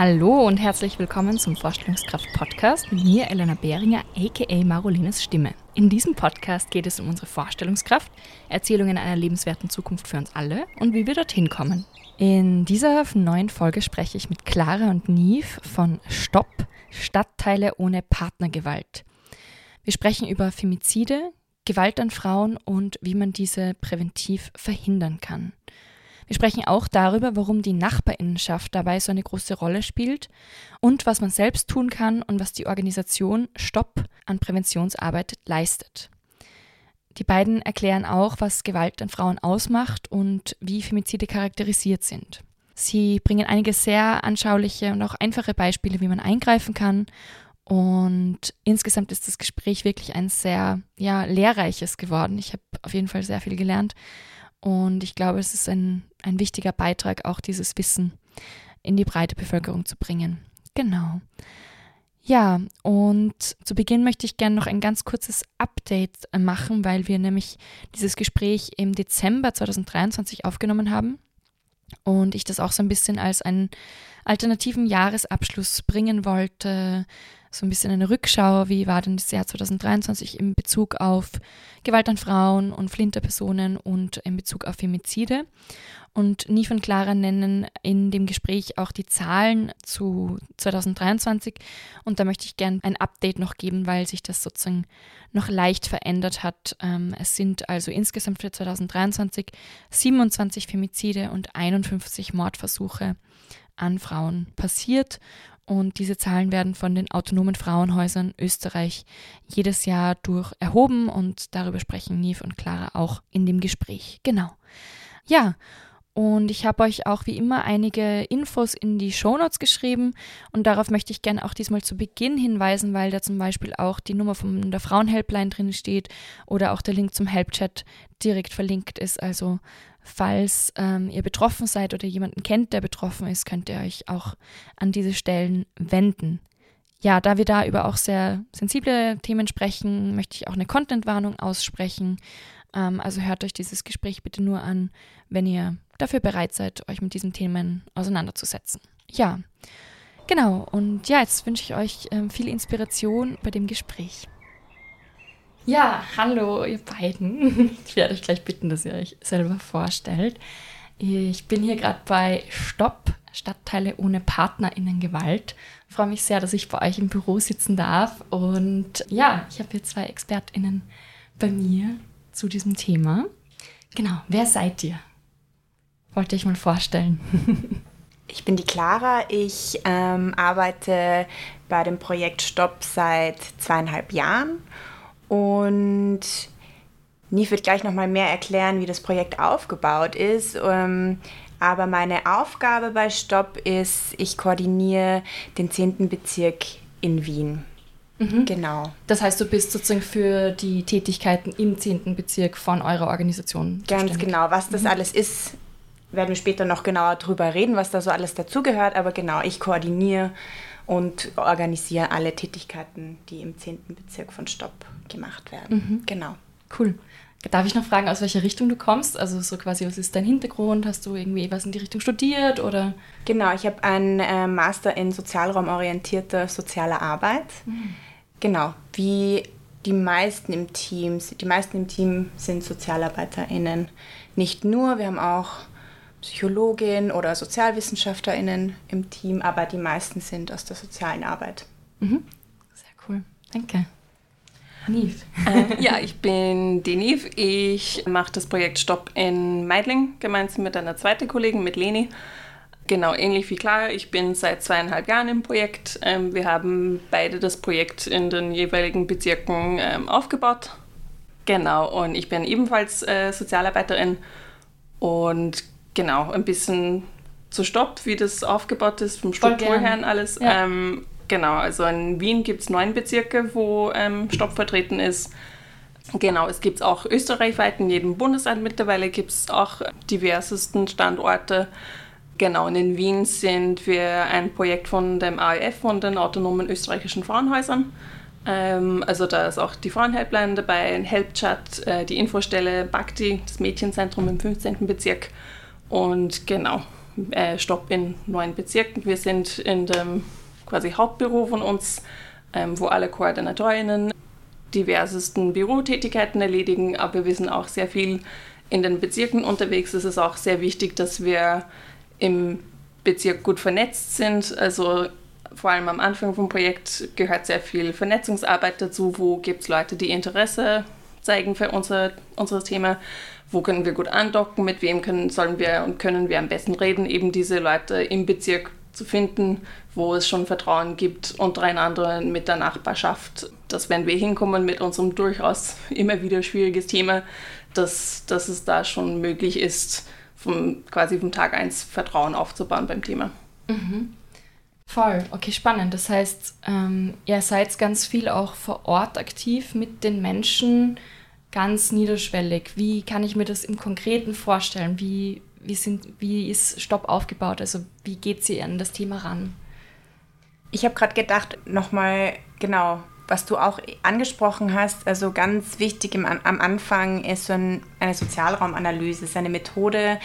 Hallo und herzlich willkommen zum Vorstellungskraft-Podcast mit mir, Elena Behringer, aka Marolines Stimme. In diesem Podcast geht es um unsere Vorstellungskraft, Erzählungen einer lebenswerten Zukunft für uns alle und wie wir dorthin kommen. In dieser neuen Folge spreche ich mit Clara und Nive von Stopp, Stadtteile ohne Partnergewalt. Wir sprechen über Femizide, Gewalt an Frauen und wie man diese präventiv verhindern kann. Wir sprechen auch darüber, warum die Nachbarinnenschaft dabei so eine große Rolle spielt und was man selbst tun kann und was die Organisation Stopp an Präventionsarbeit leistet. Die beiden erklären auch, was Gewalt an Frauen ausmacht und wie Femizide charakterisiert sind. Sie bringen einige sehr anschauliche und auch einfache Beispiele, wie man eingreifen kann. Und insgesamt ist das Gespräch wirklich ein sehr ja, lehrreiches geworden. Ich habe auf jeden Fall sehr viel gelernt. Und ich glaube, es ist ein, ein wichtiger Beitrag, auch dieses Wissen in die breite Bevölkerung zu bringen. Genau. Ja, und zu Beginn möchte ich gerne noch ein ganz kurzes Update machen, weil wir nämlich dieses Gespräch im Dezember 2023 aufgenommen haben und ich das auch so ein bisschen als einen alternativen Jahresabschluss bringen wollte, so ein bisschen eine Rückschau, wie war denn das Jahr 2023 in Bezug auf Gewalt an Frauen und Flinterpersonen und in Bezug auf Femizide. Und Nief und Clara nennen in dem Gespräch auch die Zahlen zu 2023. Und da möchte ich gerne ein Update noch geben, weil sich das sozusagen noch leicht verändert hat. Ähm, es sind also insgesamt für 2023 27 Femizide und 51 Mordversuche an Frauen passiert. Und diese Zahlen werden von den autonomen Frauenhäusern Österreich jedes Jahr durch erhoben und darüber sprechen Niv und Clara auch in dem Gespräch. Genau. Ja, und ich habe euch auch wie immer einige Infos in die Shownotes geschrieben und darauf möchte ich gerne auch diesmal zu Beginn hinweisen, weil da zum Beispiel auch die Nummer von der Frauenhelpline drin steht oder auch der Link zum Helpchat direkt verlinkt ist. Also falls ähm, ihr betroffen seid oder jemanden kennt, der betroffen ist, könnt ihr euch auch an diese Stellen wenden. Ja, da wir da über auch sehr sensible Themen sprechen, möchte ich auch eine Content-Warnung aussprechen. Ähm, also hört euch dieses Gespräch bitte nur an, wenn ihr dafür bereit seid, euch mit diesen Themen auseinanderzusetzen. Ja, genau. Und ja, jetzt wünsche ich euch ähm, viel Inspiration bei dem Gespräch. Ja, hallo ihr beiden. Ich werde euch gleich bitten, dass ihr euch selber vorstellt. Ich bin hier gerade bei Stopp, Stadtteile ohne PartnerInnen-Gewalt. Ich freue mich sehr, dass ich bei euch im Büro sitzen darf. Und ja, ich habe hier zwei ExpertInnen bei mir zu diesem Thema. Genau, wer seid ihr? Wollte ich mal vorstellen. Ich bin die Clara. Ich ähm, arbeite bei dem Projekt Stopp seit zweieinhalb Jahren und Nief wird gleich nochmal mehr erklären, wie das Projekt aufgebaut ist. Ähm, aber meine Aufgabe bei Stopp ist, ich koordiniere den 10. Bezirk in Wien. Mhm. Genau. Das heißt, du bist sozusagen für die Tätigkeiten im 10. Bezirk von eurer Organisation. Ganz genau. Was das mhm. alles ist, werden wir später noch genauer drüber reden, was da so alles dazugehört. Aber genau, ich koordiniere und organisiere alle Tätigkeiten, die im 10. Bezirk von Stopp gemacht werden. Mhm. Genau. Cool. Darf ich noch fragen, aus welcher Richtung du kommst? Also so quasi, was ist dein Hintergrund? Hast du irgendwie was in die Richtung studiert oder? Genau, ich habe einen äh, Master in sozialraumorientierter sozialer Arbeit. Mhm. Genau, wie die meisten im Team, die meisten im Team sind SozialarbeiterInnen. Nicht nur, wir haben auch Psychologin oder SozialwissenschaftlerInnen im Team, aber die meisten sind aus der sozialen Arbeit. Mhm. Sehr cool. Danke. Niv. Äh, ja, ich bin Deniv. Ich mache das Projekt Stopp in Meidling gemeinsam mit einer zweiten Kollegin, mit Leni. Genau, ähnlich wie klar. Ich bin seit zweieinhalb Jahren im Projekt. Ähm, wir haben beide das Projekt in den jeweiligen Bezirken ähm, aufgebaut. Genau, und ich bin ebenfalls äh, Sozialarbeiterin und genau, ein bisschen zu Stopp, wie das aufgebaut ist, vom Strukturherrn alles. Ja. Ähm, genau, also in Wien gibt es neun Bezirke, wo ähm, Stopp vertreten ist. Genau, es gibt auch österreichweit, in jedem Bundesland mittlerweile gibt es auch diversesten Standorte. Genau, und in Wien sind wir ein Projekt von dem AEF, von den autonomen österreichischen Frauenhäusern. Ähm, also da ist auch die Frauenhelpline dabei, ein Helpchat, äh, die Infostelle Bhakti, das Mädchenzentrum im 15. Bezirk und genau, äh, Stopp in neun Bezirken. Wir sind in dem quasi Hauptbüro von uns, ähm, wo alle Koordinatorinnen diversesten Bürotätigkeiten erledigen, aber wir sind auch sehr viel in den Bezirken unterwegs. Es ist auch sehr wichtig, dass wir im Bezirk gut vernetzt sind. Also vor allem am Anfang vom Projekt gehört sehr viel Vernetzungsarbeit dazu. Wo gibt es Leute, die Interesse zeigen für unser, unser Thema? Wo können wir gut andocken? Mit wem können, sollen wir und können wir am besten reden? Eben diese Leute im Bezirk zu finden, wo es schon Vertrauen gibt untereinander mit der Nachbarschaft, dass wenn wir hinkommen mit unserem durchaus immer wieder schwieriges Thema, dass, dass es da schon möglich ist, vom, quasi vom Tag 1 Vertrauen aufzubauen beim Thema. Mhm. Voll, okay, spannend. Das heißt, ähm, ihr seid ganz viel auch vor Ort aktiv mit den Menschen, ganz niederschwellig. Wie kann ich mir das im Konkreten vorstellen? Wie, wie, sind, wie ist Stopp aufgebaut? Also wie geht sie an das Thema ran? Ich habe gerade gedacht, nochmal genau, was du auch angesprochen hast, also ganz wichtig im, am Anfang ist so ein, eine Sozialraumanalyse, ist eine Methode,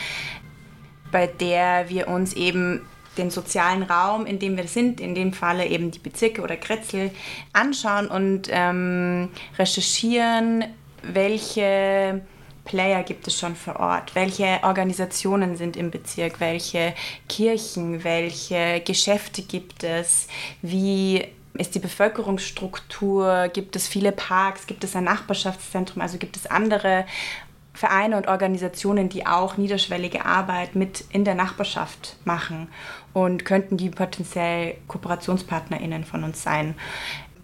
bei der wir uns eben den sozialen Raum, in dem wir sind, in dem Falle eben die Bezirke oder Kretzel, anschauen und ähm, recherchieren, welche Player gibt es schon vor Ort? Welche Organisationen sind im Bezirk? Welche Kirchen? Welche Geschäfte gibt es? Wie ist die Bevölkerungsstruktur? Gibt es viele Parks? Gibt es ein Nachbarschaftszentrum? Also gibt es andere Vereine und Organisationen, die auch niederschwellige Arbeit mit in der Nachbarschaft machen und könnten die potenziell KooperationspartnerInnen von uns sein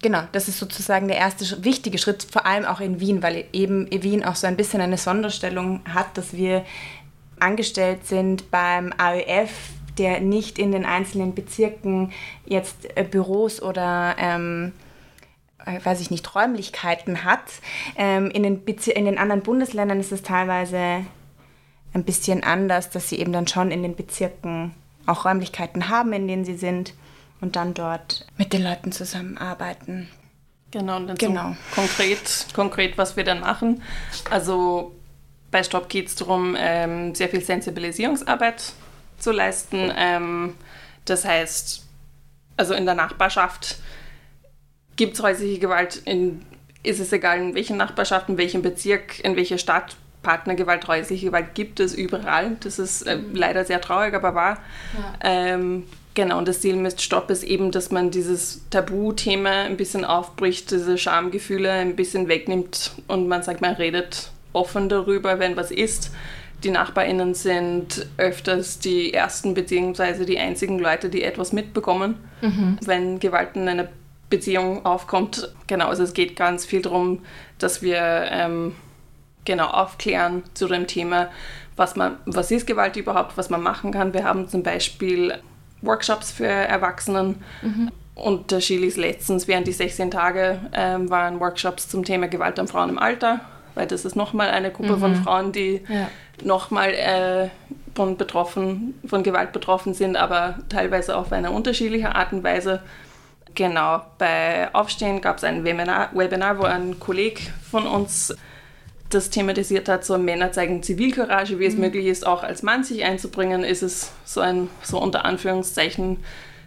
genau, das ist sozusagen der erste wichtige Schritt, vor allem auch in Wien, weil eben Wien auch so ein bisschen eine Sonderstellung hat, dass wir angestellt sind beim AÖF, der nicht in den einzelnen Bezirken jetzt äh, Büros oder ähm, äh, weiß ich nicht, Räumlichkeiten hat. Ähm, in, den in den anderen Bundesländern ist es teilweise ein bisschen anders, dass sie eben dann schon in den Bezirken auch Räumlichkeiten haben, in denen sie sind und dann dort mit den Leuten zusammenarbeiten. Genau, und dann genau. So konkret, konkret, was wir dann machen. Also bei Stop geht es darum, ähm, sehr viel Sensibilisierungsarbeit zu leisten. Ähm, das heißt, also in der Nachbarschaft gibt es häusliche Gewalt, in, ist es egal in welchen Nachbarschaften, in welchem Bezirk, in welcher Stadt, Partnergewalt, häusliche Gewalt gibt es überall. Das ist äh, leider sehr traurig, aber wahr. Ja. Ähm, Genau, und das Ziel mit Stopp ist eben, dass man dieses Tabuthema ein bisschen aufbricht, diese Schamgefühle ein bisschen wegnimmt und man sagt, man redet offen darüber, wenn was ist. Die NachbarInnen sind öfters die ersten beziehungsweise die einzigen Leute, die etwas mitbekommen, mhm. wenn Gewalt in einer Beziehung aufkommt. Genau, also es geht ganz viel darum, dass wir ähm, genau aufklären zu dem Thema, was, man, was ist Gewalt überhaupt, was man machen kann. Wir haben zum Beispiel Workshops für Erwachsenen. Mhm. Unterschiedlich letztens während die 16 Tage ähm, waren Workshops zum Thema Gewalt an Frauen im Alter, weil das ist nochmal eine Gruppe mhm. von Frauen, die ja. nochmal äh, von, betroffen, von Gewalt betroffen sind, aber teilweise auf eine unterschiedliche Art und Weise. Genau, bei Aufstehen gab es ein Webinar, Webinar, wo ein Kollege von uns das thematisiert hat, so Männer zeigen Zivilcourage, wie es mhm. möglich ist, auch als Mann sich einzubringen, ist es so ein, so unter Anführungszeichen,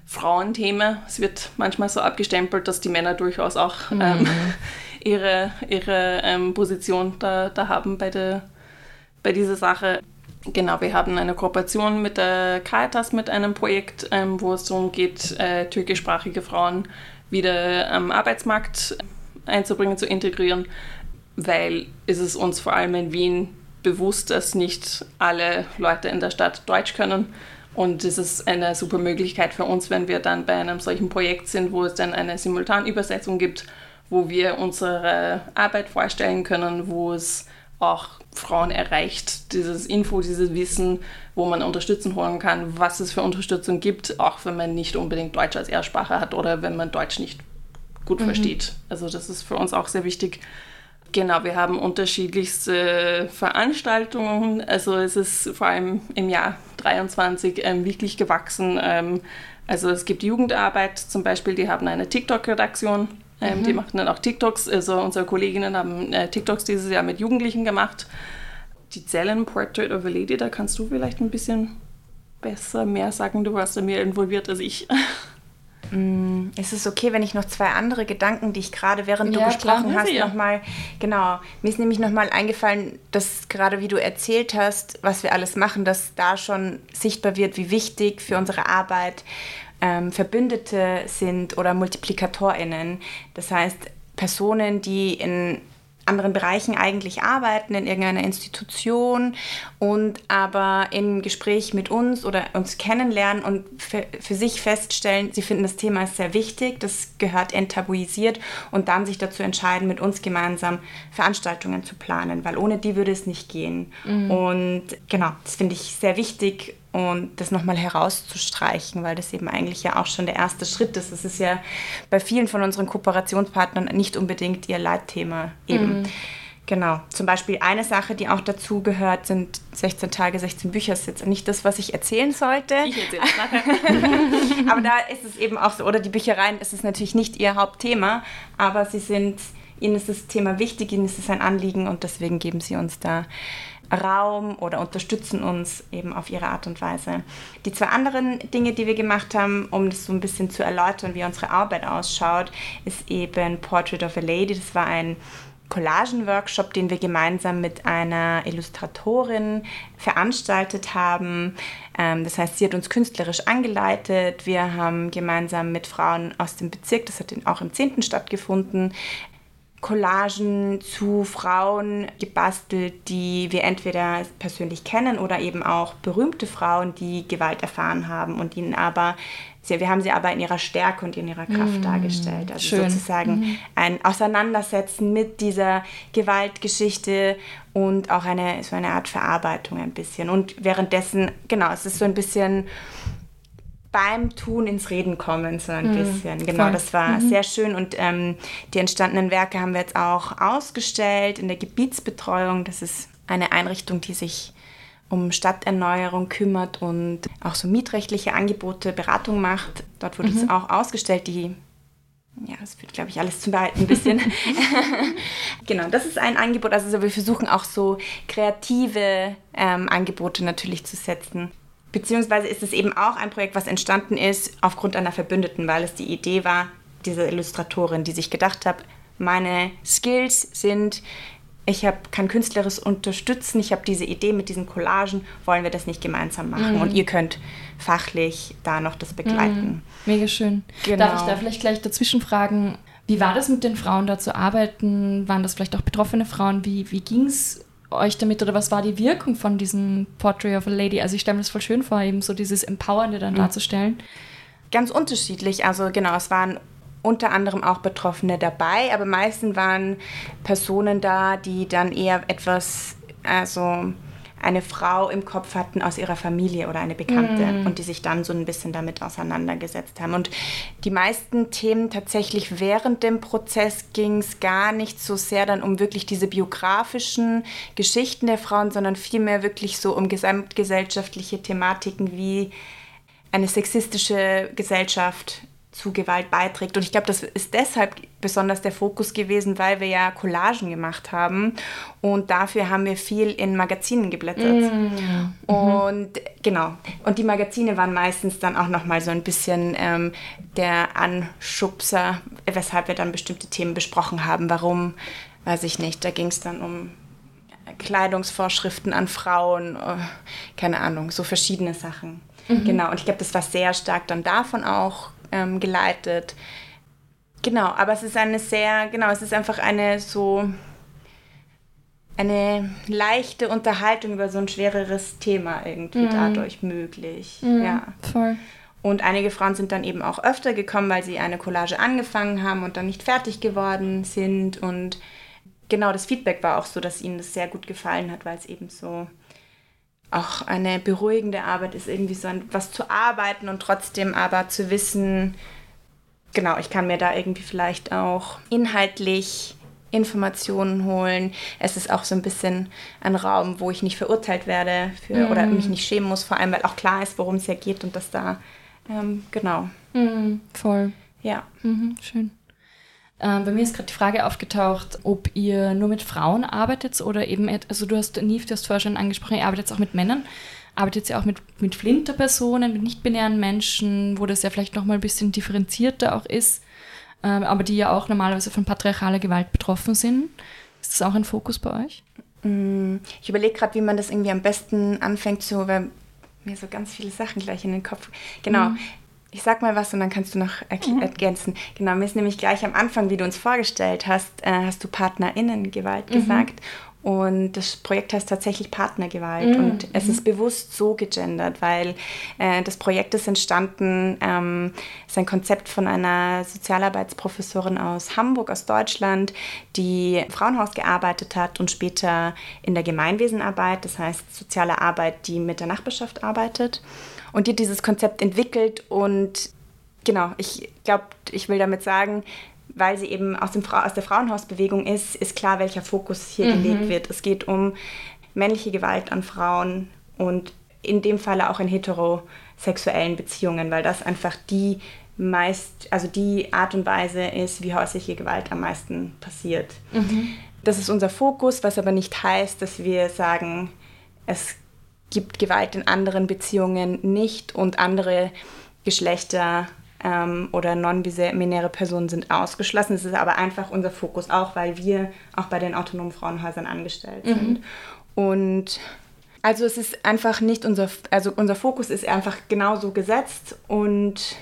Frauenthema. Es wird manchmal so abgestempelt, dass die Männer durchaus auch mhm. ähm, ihre, ihre ähm, Position da, da haben bei, der, bei dieser Sache. Genau, wir haben eine Kooperation mit der Caritas mit einem Projekt, ähm, wo es darum geht, äh, türkischsprachige Frauen wieder am Arbeitsmarkt einzubringen, zu integrieren weil ist es uns vor allem in Wien bewusst, dass nicht alle Leute in der Stadt Deutsch können. Und es ist eine super Möglichkeit für uns, wenn wir dann bei einem solchen Projekt sind, wo es dann eine Simultanübersetzung gibt, wo wir unsere Arbeit vorstellen können, wo es auch Frauen erreicht, dieses Info, dieses Wissen, wo man Unterstützung holen kann, was es für Unterstützung gibt, auch wenn man nicht unbedingt Deutsch als Ersprache hat oder wenn man Deutsch nicht gut mhm. versteht. Also das ist für uns auch sehr wichtig, Genau, wir haben unterschiedlichste Veranstaltungen. Also es ist vor allem im Jahr 23 ähm, wirklich gewachsen. Ähm, also es gibt Jugendarbeit zum Beispiel, die haben eine TikTok-Redaktion. Ähm, mhm. Die machen dann auch TikToks. Also unsere Kolleginnen haben äh, TikToks dieses Jahr mit Jugendlichen gemacht. Die Zellen Portrait of a Lady, da kannst du vielleicht ein bisschen besser mehr sagen. Du warst da mehr involviert als ich. Mm, ist es okay, wenn ich noch zwei andere Gedanken, die ich gerade während ja, du gesprochen klar, hast, ja. nochmal, genau, mir ist nämlich nochmal eingefallen, dass gerade wie du erzählt hast, was wir alles machen, dass da schon sichtbar wird, wie wichtig für unsere Arbeit ähm, Verbündete sind oder MultiplikatorInnen. Das heißt, Personen, die in anderen Bereichen eigentlich arbeiten, in irgendeiner Institution und aber im Gespräch mit uns oder uns kennenlernen und für, für, sich feststellen, sie finden das Thema sehr wichtig, das gehört enttabuisiert und dann sich dazu entscheiden, mit uns gemeinsam Veranstaltungen zu planen, weil ohne die würde es nicht gehen. Mhm. Und genau, das finde ich sehr wichtig und das nochmal herauszustreichen, weil das eben eigentlich ja auch schon der erste Schritt ist. Es ist ja bei vielen von unseren Kooperationspartnern nicht unbedingt ihr Leitthema eben. Mhm. Genau. Zum Beispiel eine Sache, die auch dazu gehört, sind 16 Tage, 16 Bücher. Das ist jetzt nicht das, was ich erzählen sollte. Ich erzähle es nachher. aber da ist es eben auch so, oder die Büchereien, ist es natürlich nicht ihr Hauptthema, aber sie sind, ihnen ist das Thema wichtig, ihnen ist es ein Anliegen und deswegen geben sie uns da Raum oder unterstützen uns eben auf ihre Art und Weise. Die zwei anderen Dinge, die wir gemacht haben, um das so ein bisschen zu erläutern, wie unsere Arbeit ausschaut, ist eben Portrait of a Lady. Das war ein Collagen-Workshop, den wir gemeinsam mit einer Illustratorin veranstaltet haben. Ähm, das heißt, sie hat uns künstlerisch angeleitet. Wir haben gemeinsam mit Frauen aus dem Bezirk, das hat auch im 10. stattgefunden, Collagen zu Frauen gebastelt, die wir entweder persönlich kennen oder eben auch berühmte Frauen, die Gewalt erfahren haben und ihnen aber wir haben sie aber in ihrer Stärke und in ihrer Kraft mm, dargestellt. Also schön. sozusagen mm. ein Auseinandersetzen mit dieser Gewaltgeschichte und auch eine, so eine Art Verarbeitung ein bisschen. Und währenddessen, genau, es ist so ein bisschen beim Tun ins Reden kommen, so ein mhm. bisschen. Genau, Voll. das war mhm. sehr schön und ähm, die entstandenen Werke haben wir jetzt auch ausgestellt in der Gebietsbetreuung. Das ist eine Einrichtung, die sich um Stadterneuerung kümmert und auch so mietrechtliche Angebote, Beratung macht. Dort wurde mhm. es auch ausgestellt, die ja, das führt, glaube ich, alles zum Behalten ein bisschen. genau, das ist ein Angebot. Also wir versuchen auch so kreative ähm, Angebote natürlich zu setzen. Beziehungsweise ist es eben auch ein Projekt, was entstanden ist aufgrund einer Verbündeten, weil es die Idee war, diese Illustratorin, die sich gedacht hat, meine Skills sind, ich hab, kann künstlerisch unterstützen, ich habe diese Idee mit diesen Collagen, wollen wir das nicht gemeinsam machen? Mhm. Und ihr könnt fachlich da noch das begleiten. Mhm. Mega schön. Genau. Darf ich da vielleicht gleich dazwischen fragen, wie war das mit den Frauen da zu arbeiten? Waren das vielleicht auch betroffene Frauen? Wie, wie ging es euch damit oder was war die Wirkung von diesem Portrait of a Lady? Also ich stelle mir das voll schön vor, eben so dieses Empowernde dann mhm. darzustellen. Ganz unterschiedlich. Also genau, es waren unter anderem auch Betroffene dabei, aber meistens waren Personen da, die dann eher etwas, also eine Frau im Kopf hatten aus ihrer Familie oder eine Bekannte mm. und die sich dann so ein bisschen damit auseinandergesetzt haben. Und die meisten Themen tatsächlich während dem Prozess ging es gar nicht so sehr dann um wirklich diese biografischen Geschichten der Frauen, sondern vielmehr wirklich so um gesamtgesellschaftliche Thematiken wie eine sexistische Gesellschaft zu Gewalt beiträgt. Und ich glaube, das ist deshalb besonders der Fokus gewesen, weil wir ja Collagen gemacht haben und dafür haben wir viel in Magazinen geblättert. Mm. Und genau. Und die Magazine waren meistens dann auch nochmal so ein bisschen ähm, der Anschubser, weshalb wir dann bestimmte Themen besprochen haben. Warum, weiß ich nicht. Da ging es dann um Kleidungsvorschriften an Frauen, oh, keine Ahnung, so verschiedene Sachen. Mhm. Genau, und ich glaube, das war sehr stark dann davon auch ähm, geleitet. Genau, aber es ist eine sehr, genau, es ist einfach eine so eine leichte Unterhaltung über so ein schwereres Thema irgendwie mm. dadurch möglich. Mm, ja. Voll. Und einige Frauen sind dann eben auch öfter gekommen, weil sie eine Collage angefangen haben und dann nicht fertig geworden sind. Und genau das Feedback war auch so, dass ihnen das sehr gut gefallen hat, weil es eben so auch eine beruhigende Arbeit ist, irgendwie so an was zu arbeiten und trotzdem aber zu wissen, genau, ich kann mir da irgendwie vielleicht auch inhaltlich Informationen holen. Es ist auch so ein bisschen ein Raum, wo ich nicht verurteilt werde für, mm. oder mich nicht schämen muss, vor allem weil auch klar ist, worum es ja geht und dass da, ähm, genau. Mm, voll. Ja. Mhm, schön. Ähm, bei mir ist gerade die Frage aufgetaucht, ob ihr nur mit Frauen arbeitet oder eben, also du hast, Neve, du hast vorher schon angesprochen, ihr arbeitet auch mit Männern. arbeitet ja auch mit, mit Flinterpersonen, mit nicht-binären Menschen, wo das ja vielleicht nochmal ein bisschen differenzierter auch ist, äh, aber die ja auch normalerweise von patriarchaler Gewalt betroffen sind. Ist das auch ein Fokus bei euch? Mm, ich überlege gerade, wie man das irgendwie am besten anfängt zu, weil mir so ganz viele Sachen gleich in den Kopf. Genau. Mhm. Ich sag mal was und dann kannst du noch mhm. ergänzen. Genau, mir ist nämlich gleich am Anfang, wie du uns vorgestellt hast, äh, hast du PartnerInnengewalt mhm. gesagt. Und das Projekt heißt tatsächlich Partnergewalt. Mhm. Und es ist bewusst so gegendert, weil äh, das Projekt ist entstanden, ähm, ist ein Konzept von einer Sozialarbeitsprofessorin aus Hamburg, aus Deutschland, die im Frauenhaus gearbeitet hat und später in der Gemeinwesenarbeit, das heißt soziale Arbeit, die mit der Nachbarschaft arbeitet. Und die hat dieses Konzept entwickelt und genau, ich glaube, ich will damit sagen, weil sie eben aus, dem aus der Frauenhausbewegung ist, ist klar, welcher Fokus hier mhm. gelegt wird. Es geht um männliche Gewalt an Frauen und in dem Falle auch in heterosexuellen Beziehungen, weil das einfach die meist, also die Art und Weise ist, wie häusliche Gewalt am meisten passiert. Mhm. Das ist unser Fokus, was aber nicht heißt, dass wir sagen, es gibt Gewalt in anderen Beziehungen nicht und andere Geschlechter ähm, oder non-binäre Personen sind ausgeschlossen. Das ist aber einfach unser Fokus auch, weil wir auch bei den autonomen Frauenhäusern angestellt mhm. sind. Und also es ist einfach nicht unser, also unser Fokus ist einfach genauso gesetzt und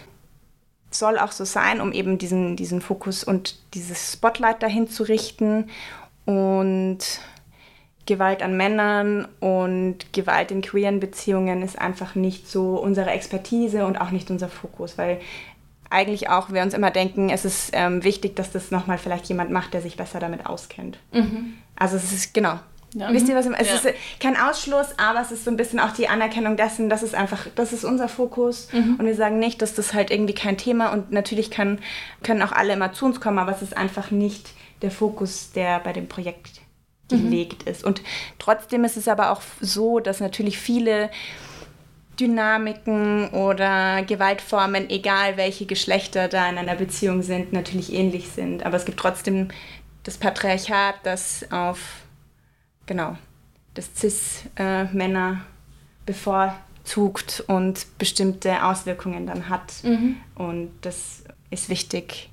soll auch so sein, um eben diesen, diesen Fokus und dieses Spotlight dahin zu richten. Und Gewalt an Männern und Gewalt in queeren Beziehungen ist einfach nicht so unsere Expertise und auch nicht unser Fokus, weil eigentlich auch wir uns immer denken, es ist ähm, wichtig, dass das nochmal vielleicht jemand macht, der sich besser damit auskennt. Mhm. Also es ist, genau. Ja. Wisst ihr, was ich, es ja. ist kein Ausschluss, aber es ist so ein bisschen auch die Anerkennung dessen, das ist einfach, das ist unser Fokus mhm. und wir sagen nicht, dass das halt irgendwie kein Thema und natürlich kann, können auch alle immer zu uns kommen, aber es ist einfach nicht der Fokus, der bei dem Projekt gelegt mhm. ist. Und trotzdem ist es aber auch so, dass natürlich viele Dynamiken oder Gewaltformen, egal welche Geschlechter da in einer Beziehung sind, natürlich ähnlich sind. Aber es gibt trotzdem das Patriarchat, das auf, genau, das Cis-Männer bevorzugt und bestimmte Auswirkungen dann hat. Mhm. Und das ist wichtig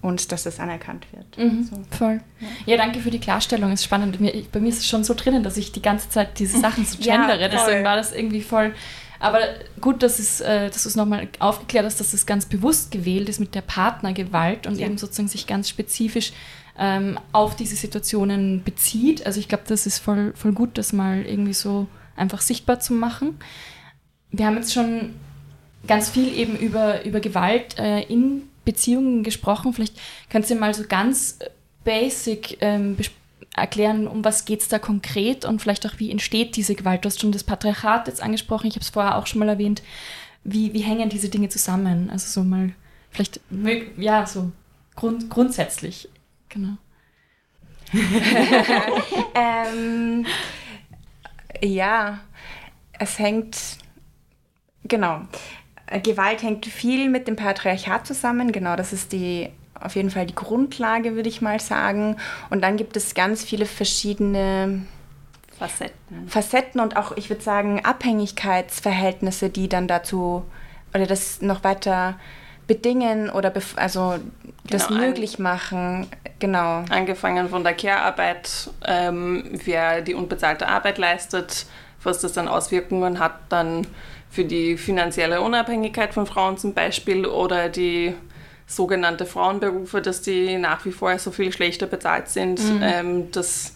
und dass das anerkannt wird. Mhm, so. Voll. Ja. ja. danke für die Klarstellung. Ist spannend. Mir, bei mir ist es schon so drinnen, dass ich die ganze Zeit diese Sachen so gendere. ja, Deswegen war das irgendwie voll aber gut, dass, es, äh, dass du es nochmal aufgeklärt hast, dass es ganz bewusst gewählt ist mit der Partnergewalt und ja. eben sozusagen sich ganz spezifisch ähm, auf diese Situationen bezieht. Also ich glaube, das ist voll, voll gut, das mal irgendwie so einfach sichtbar zu machen. Wir haben jetzt schon ganz viel eben über, über Gewalt äh, in Beziehungen gesprochen. Vielleicht kannst du mal so ganz basic ähm, erklären, um was geht es da konkret und vielleicht auch, wie entsteht diese Gewalt. Du hast schon das Patriarchat jetzt angesprochen, ich habe es vorher auch schon mal erwähnt. Wie, wie hängen diese Dinge zusammen? Also so mal, vielleicht, ja, so grund, grundsätzlich. Genau. ähm, ja, es hängt, genau. Gewalt hängt viel mit dem Patriarchat zusammen. Genau, das ist die auf jeden Fall die Grundlage, würde ich mal sagen. Und dann gibt es ganz viele verschiedene Facetten. Facetten und auch, ich würde sagen, Abhängigkeitsverhältnisse, die dann dazu oder das noch weiter bedingen oder also das genau, möglich machen. Genau. Angefangen von der Care-Arbeit, ähm, wer die unbezahlte Arbeit leistet, was das dann Auswirkungen hat, dann für die finanzielle Unabhängigkeit von Frauen zum Beispiel oder die sogenannte Frauenberufe, dass die nach wie vor so viel schlechter bezahlt sind, mhm. ähm, dass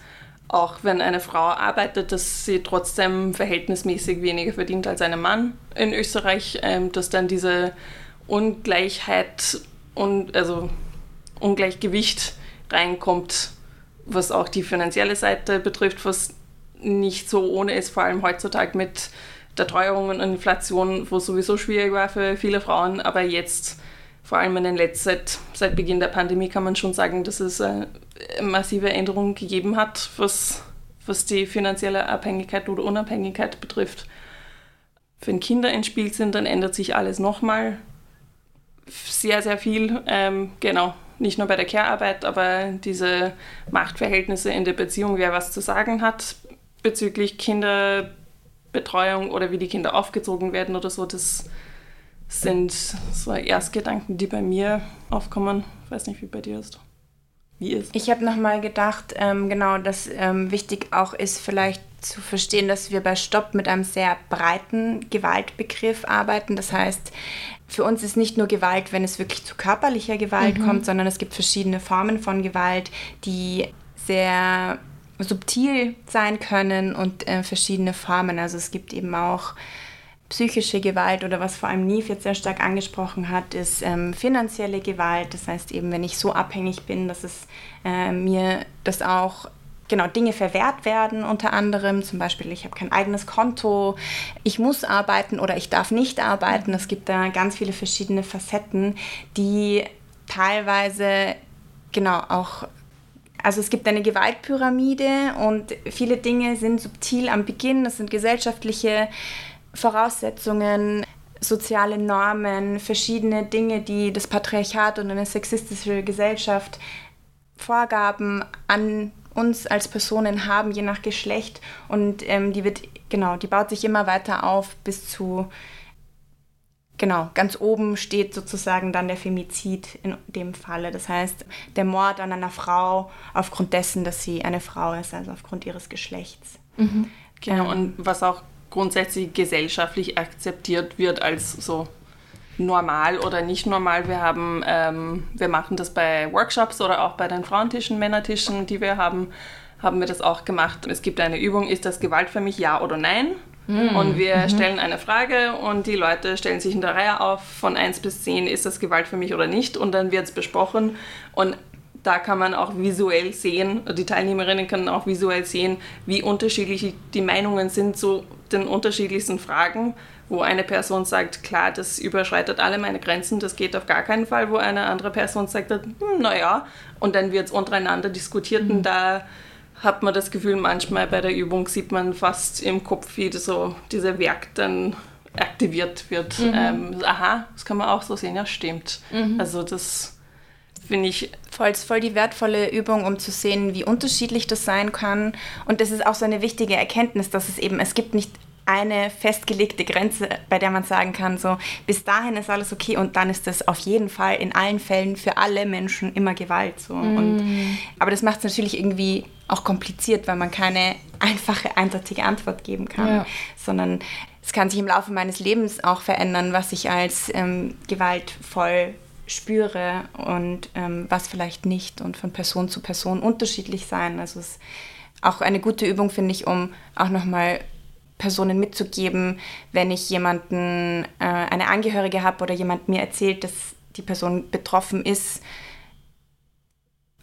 auch wenn eine Frau arbeitet, dass sie trotzdem verhältnismäßig weniger verdient als ein Mann in Österreich, ähm, dass dann diese Ungleichheit und also Ungleichgewicht reinkommt, was auch die finanzielle Seite betrifft, was nicht so ohne ist, vor allem heutzutage mit der Teuerung und Inflation, wo sowieso schwierig war für viele Frauen, aber jetzt vor allem in den letzten, seit, seit Beginn der Pandemie kann man schon sagen, dass es eine massive Änderung gegeben hat, was, was die finanzielle Abhängigkeit oder Unabhängigkeit betrifft. Wenn Kinder ins Spiel sind, dann ändert sich alles nochmal sehr, sehr viel. Ähm, genau, nicht nur bei der Care-Arbeit, aber diese Machtverhältnisse in der Beziehung, wer was zu sagen hat bezüglich Kinder Betreuung oder wie die Kinder aufgezogen werden oder so, das sind so Erstgedanken, die bei mir aufkommen. Ich weiß nicht, wie bei dir ist. Wie ist? Ich habe nochmal gedacht, ähm, genau, dass ähm, wichtig auch ist, vielleicht zu verstehen, dass wir bei Stopp mit einem sehr breiten Gewaltbegriff arbeiten. Das heißt, für uns ist nicht nur Gewalt, wenn es wirklich zu körperlicher Gewalt mhm. kommt, sondern es gibt verschiedene Formen von Gewalt, die sehr subtil sein können und äh, verschiedene Formen. Also es gibt eben auch psychische Gewalt oder was vor allem Neve jetzt sehr stark angesprochen hat, ist ähm, finanzielle Gewalt. Das heißt eben, wenn ich so abhängig bin, dass es äh, mir das auch genau Dinge verwehrt werden, unter anderem zum Beispiel, ich habe kein eigenes Konto, ich muss arbeiten oder ich darf nicht arbeiten. Es gibt da ganz viele verschiedene Facetten, die teilweise genau auch also es gibt eine Gewaltpyramide und viele Dinge sind subtil am Beginn. Das sind gesellschaftliche Voraussetzungen, soziale Normen, verschiedene Dinge, die das Patriarchat und eine sexistische Gesellschaft Vorgaben an uns als Personen haben, je nach Geschlecht. Und ähm, die wird, genau, die baut sich immer weiter auf bis zu Genau, ganz oben steht sozusagen dann der Femizid in dem Falle. Das heißt, der Mord an einer Frau aufgrund dessen, dass sie eine Frau ist, also aufgrund ihres Geschlechts. Mhm. Genau, und was auch grundsätzlich gesellschaftlich akzeptiert wird als so normal oder nicht normal. Wir haben, ähm, wir machen das bei Workshops oder auch bei den Frauentischen, Männertischen, die wir haben, haben wir das auch gemacht. Es gibt eine Übung, ist das Gewalt für mich, ja oder nein? Mhm. Und wir mhm. stellen eine Frage und die Leute stellen sich in der Reihe auf von 1 bis 10, ist das Gewalt für mich oder nicht? Und dann wird es besprochen und da kann man auch visuell sehen, die Teilnehmerinnen können auch visuell sehen, wie unterschiedlich die Meinungen sind zu den unterschiedlichsten Fragen, wo eine Person sagt, klar, das überschreitet alle meine Grenzen, das geht auf gar keinen Fall, wo eine andere Person sagt, hm, naja, und dann wird es untereinander diskutiert mhm. und da hat man das Gefühl, manchmal bei der Übung sieht man fast im Kopf, wie so dieser Werk dann aktiviert wird. Mhm. Ähm, aha, das kann man auch so sehen, ja, stimmt. Mhm. Also das finde ich. Voll, voll die wertvolle Übung, um zu sehen, wie unterschiedlich das sein kann. Und das ist auch so eine wichtige Erkenntnis, dass es eben, es gibt nicht eine festgelegte Grenze, bei der man sagen kann, so bis dahin ist alles okay und dann ist das auf jeden Fall in allen Fällen für alle Menschen immer Gewalt. So. Mm. Und, aber das macht es natürlich irgendwie auch kompliziert, weil man keine einfache, eindeutige Antwort geben kann, ja. sondern es kann sich im Laufe meines Lebens auch verändern, was ich als ähm, gewaltvoll spüre und ähm, was vielleicht nicht und von Person zu Person unterschiedlich sein. Also es ist auch eine gute Übung, finde ich, um auch nochmal Personen mitzugeben, wenn ich jemanden, äh, eine Angehörige habe oder jemand mir erzählt, dass die Person betroffen ist.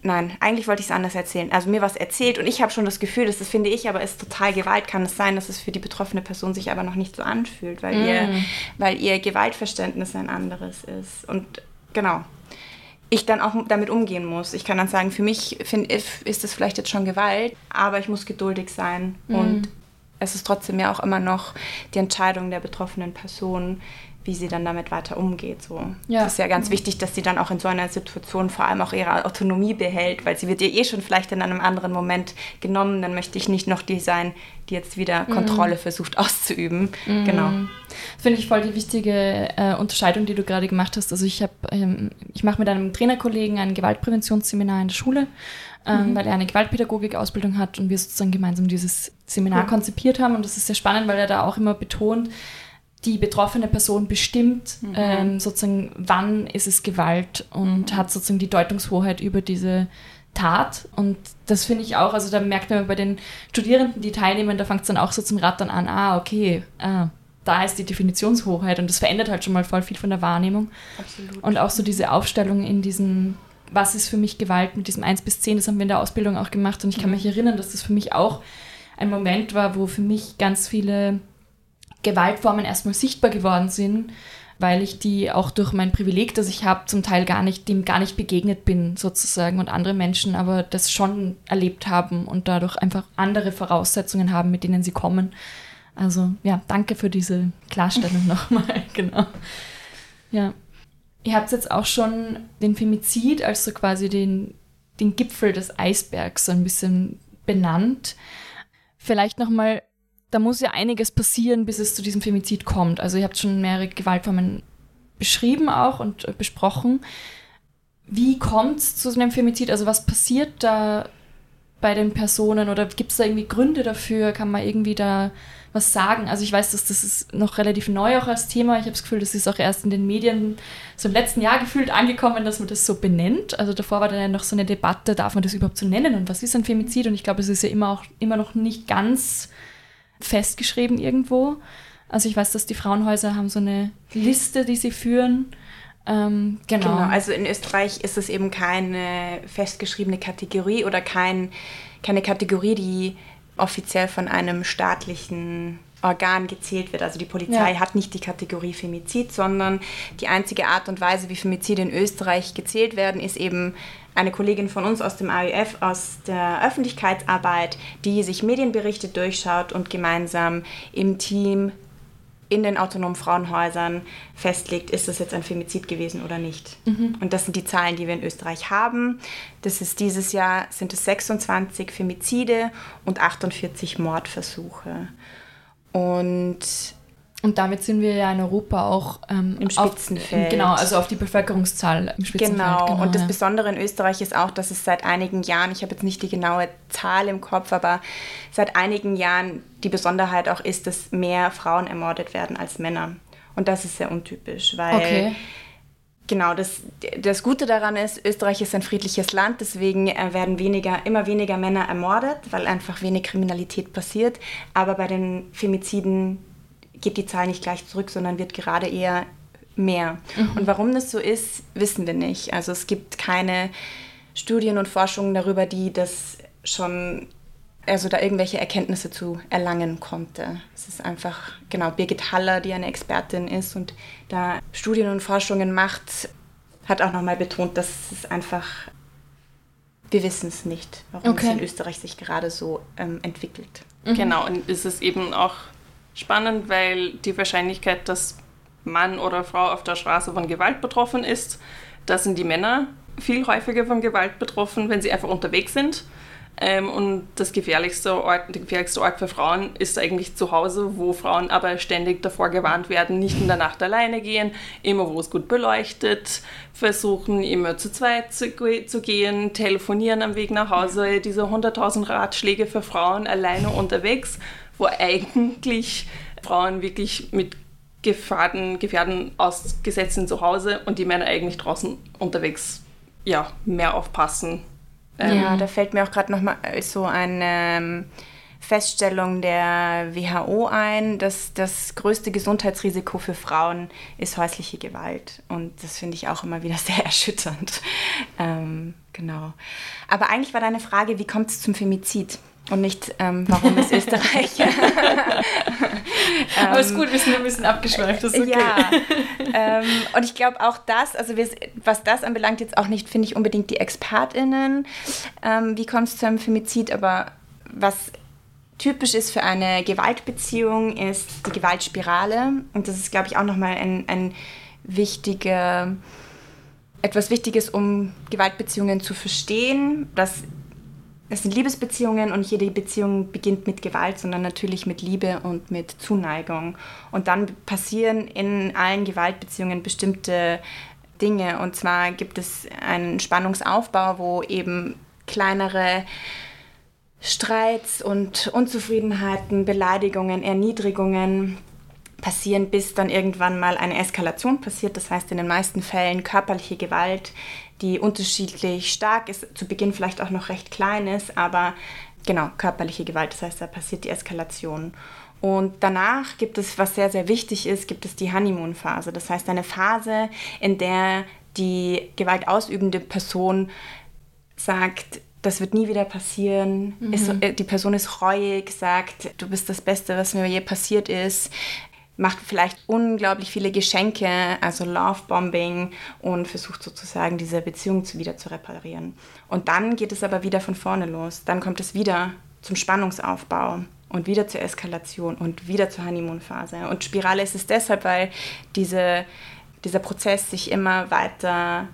Nein, eigentlich wollte ich es anders erzählen. Also mir was erzählt und ich habe schon das Gefühl, dass das finde ich, aber ist total Gewalt. Kann es sein, dass es für die betroffene Person sich aber noch nicht so anfühlt, weil, mm. ihr, weil ihr Gewaltverständnis ein anderes ist. Und genau, ich dann auch damit umgehen muss. Ich kann dann sagen, für mich find, ist das vielleicht jetzt schon Gewalt, aber ich muss geduldig sein mm. und es ist trotzdem ja auch immer noch die Entscheidung der betroffenen Person, wie sie dann damit weiter umgeht. So. Ja. Das ist ja ganz wichtig, dass sie dann auch in so einer Situation vor allem auch ihre Autonomie behält, weil sie wird ihr eh schon vielleicht in einem anderen Moment genommen. Dann möchte ich nicht noch die sein, die jetzt wieder mhm. Kontrolle versucht auszuüben. Mhm. Genau. Finde ich voll die wichtige äh, Unterscheidung, die du gerade gemacht hast. Also ich habe, ähm, ich mache mit einem Trainerkollegen ein Gewaltpräventionsseminar in der Schule ähm, mhm. weil er eine Gewaltpädagogik-Ausbildung hat und wir sozusagen gemeinsam dieses Seminar mhm. konzipiert haben. Und das ist sehr spannend, weil er da auch immer betont, die betroffene Person bestimmt mhm. ähm, sozusagen, wann ist es Gewalt und mhm. hat sozusagen die Deutungshoheit über diese Tat. Und das finde ich auch, also da merkt man bei den Studierenden, die teilnehmen, da fängt es dann auch so zum Rattern an, ah, okay, ah, da ist die Definitionshoheit und das verändert halt schon mal voll viel von der Wahrnehmung. Absolut. Und auch so diese Aufstellung in diesen was ist für mich Gewalt mit diesem 1 bis 10, das haben wir in der Ausbildung auch gemacht und ich kann mhm. mich erinnern, dass das für mich auch ein Moment war, wo für mich ganz viele Gewaltformen erstmal sichtbar geworden sind, weil ich die auch durch mein Privileg, das ich habe, zum Teil gar nicht, dem gar nicht begegnet bin sozusagen und andere Menschen aber das schon erlebt haben und dadurch einfach andere Voraussetzungen haben, mit denen sie kommen. Also ja, danke für diese Klarstellung nochmal, genau. Ja. Ihr habt jetzt auch schon den Femizid als so quasi den, den Gipfel des Eisbergs so ein bisschen benannt. Vielleicht nochmal, da muss ja einiges passieren, bis es zu diesem Femizid kommt. Also ihr habt schon mehrere Gewaltformen beschrieben auch und besprochen. Wie kommt es zu so einem Femizid? Also was passiert da bei den Personen oder gibt es da irgendwie Gründe dafür? Kann man irgendwie da was sagen? Also ich weiß, dass das ist noch relativ neu auch als Thema. Ich habe das Gefühl, das ist auch erst in den Medien so im letzten Jahr gefühlt angekommen, dass man das so benennt. Also davor war dann ja noch so eine Debatte, darf man das überhaupt so nennen und was ist ein Femizid? Und ich glaube, es ist ja immer auch immer noch nicht ganz festgeschrieben irgendwo. Also ich weiß, dass die Frauenhäuser haben so eine Liste, die sie führen. Ähm, genau. genau. Also in Österreich ist es eben keine festgeschriebene Kategorie oder kein, keine Kategorie, die offiziell von einem staatlichen Organ gezählt wird. Also die Polizei ja. hat nicht die Kategorie Femizid, sondern die einzige Art und Weise, wie Femizide in Österreich gezählt werden, ist eben eine Kollegin von uns aus dem AÜF, aus der Öffentlichkeitsarbeit, die sich Medienberichte durchschaut und gemeinsam im Team in den autonomen Frauenhäusern festlegt, ist das jetzt ein Femizid gewesen oder nicht. Mhm. Und das sind die Zahlen, die wir in Österreich haben. Das ist dieses Jahr sind es 26 Femizide und 48 Mordversuche. Und und damit sind wir ja in Europa auch ähm, im Spitzenfeld. Auf, genau, also auf die Bevölkerungszahl im Spitzenfeld. Genau. genau und das Besondere in Österreich ist auch, dass es seit einigen Jahren, ich habe jetzt nicht die genaue Zahl im Kopf, aber seit einigen Jahren die Besonderheit auch ist, dass mehr Frauen ermordet werden als Männer. Und das ist sehr untypisch, weil okay. genau das, das Gute daran ist, Österreich ist ein friedliches Land, deswegen äh, werden weniger, immer weniger Männer ermordet, weil einfach wenig Kriminalität passiert. Aber bei den Femiziden geht die Zahl nicht gleich zurück, sondern wird gerade eher mehr. Mhm. Und warum das so ist, wissen wir nicht. Also es gibt keine Studien und Forschungen darüber, die das schon, also da irgendwelche Erkenntnisse zu erlangen konnte. Es ist einfach, genau, Birgit Haller, die eine Expertin ist und da Studien und Forschungen macht, hat auch nochmal betont, dass es einfach, wir wissen es nicht, warum okay. es in Österreich sich gerade so ähm, entwickelt. Mhm. Genau, und ist es eben auch spannend, weil die Wahrscheinlichkeit, dass Mann oder Frau auf der Straße von Gewalt betroffen ist, da sind die Männer viel häufiger von Gewalt betroffen, wenn sie einfach unterwegs sind. Ähm, und das gefährlichste Ort, der gefährlichste Ort für Frauen ist eigentlich zu Hause, wo Frauen aber ständig davor gewarnt werden, nicht in der Nacht alleine gehen, immer wo es gut beleuchtet, versuchen immer zu zweit zu, zu gehen, telefonieren am Weg nach Hause, diese 100.000 Ratschläge für Frauen alleine unterwegs wo eigentlich Frauen wirklich mit Gefahren, Gefährden ausgesetzt sind zu Hause und die Männer eigentlich draußen unterwegs ja, mehr aufpassen. Ähm ja, da fällt mir auch gerade nochmal so eine ähm, Feststellung der WHO ein, dass das größte Gesundheitsrisiko für Frauen ist häusliche Gewalt. Und das finde ich auch immer wieder sehr erschütternd. Ähm, genau. Aber eigentlich war deine Frage, wie kommt es zum Femizid? Und nicht, ähm, warum ist Österreich? Aber ist gut, wir sind ein bisschen abgeschweift. Das ist okay. Ja, ähm, und ich glaube auch das, also wir, was das anbelangt, jetzt auch nicht, finde ich, unbedingt die ExpertInnen, ähm, wie kommt es zu einem Femizid, aber was typisch ist für eine Gewaltbeziehung, ist die Gewaltspirale. Und das ist, glaube ich, auch nochmal ein, ein wichtiger, etwas Wichtiges, um Gewaltbeziehungen zu verstehen, dass es sind Liebesbeziehungen und jede Beziehung beginnt mit Gewalt, sondern natürlich mit Liebe und mit Zuneigung. Und dann passieren in allen Gewaltbeziehungen bestimmte Dinge. Und zwar gibt es einen Spannungsaufbau, wo eben kleinere Streits und Unzufriedenheiten, Beleidigungen, Erniedrigungen passieren, bis dann irgendwann mal eine Eskalation passiert. Das heißt in den meisten Fällen körperliche Gewalt, die unterschiedlich stark ist, zu Beginn vielleicht auch noch recht klein ist, aber genau, körperliche Gewalt, das heißt, da passiert die Eskalation. Und danach gibt es, was sehr, sehr wichtig ist, gibt es die Honeymoon-Phase. Das heißt, eine Phase, in der die gewaltausübende Person sagt, das wird nie wieder passieren. Mhm. Ist, äh, die Person ist reuig, sagt, du bist das Beste, was mir je passiert ist macht vielleicht unglaublich viele Geschenke, also Lovebombing und versucht sozusagen diese Beziehung wieder zu reparieren. Und dann geht es aber wieder von vorne los. Dann kommt es wieder zum Spannungsaufbau und wieder zur Eskalation und wieder zur Honeymoon-Phase. Und Spirale ist es deshalb, weil diese, dieser Prozess sich immer weiter,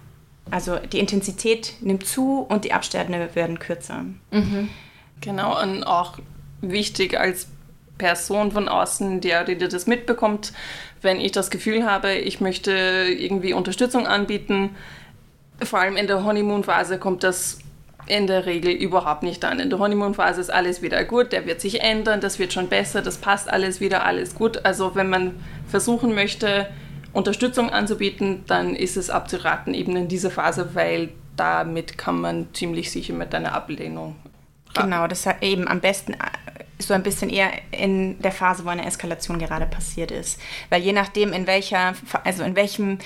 also die Intensität nimmt zu und die Abstände werden kürzer. Mhm. Genau, und auch wichtig als Person von außen, der, der das mitbekommt, wenn ich das Gefühl habe, ich möchte irgendwie Unterstützung anbieten. Vor allem in der Honeymoon-Phase kommt das in der Regel überhaupt nicht an. In der Honeymoon-Phase ist alles wieder gut, der wird sich ändern, das wird schon besser, das passt alles wieder, alles gut. Also wenn man versuchen möchte, Unterstützung anzubieten, dann ist es abzuraten eben in dieser Phase, weil damit kann man ziemlich sicher mit einer Ablehnung. Genau, das eben am besten so ein bisschen eher in der Phase, wo eine Eskalation gerade passiert ist. Weil je nachdem, in welcher, also in welchem,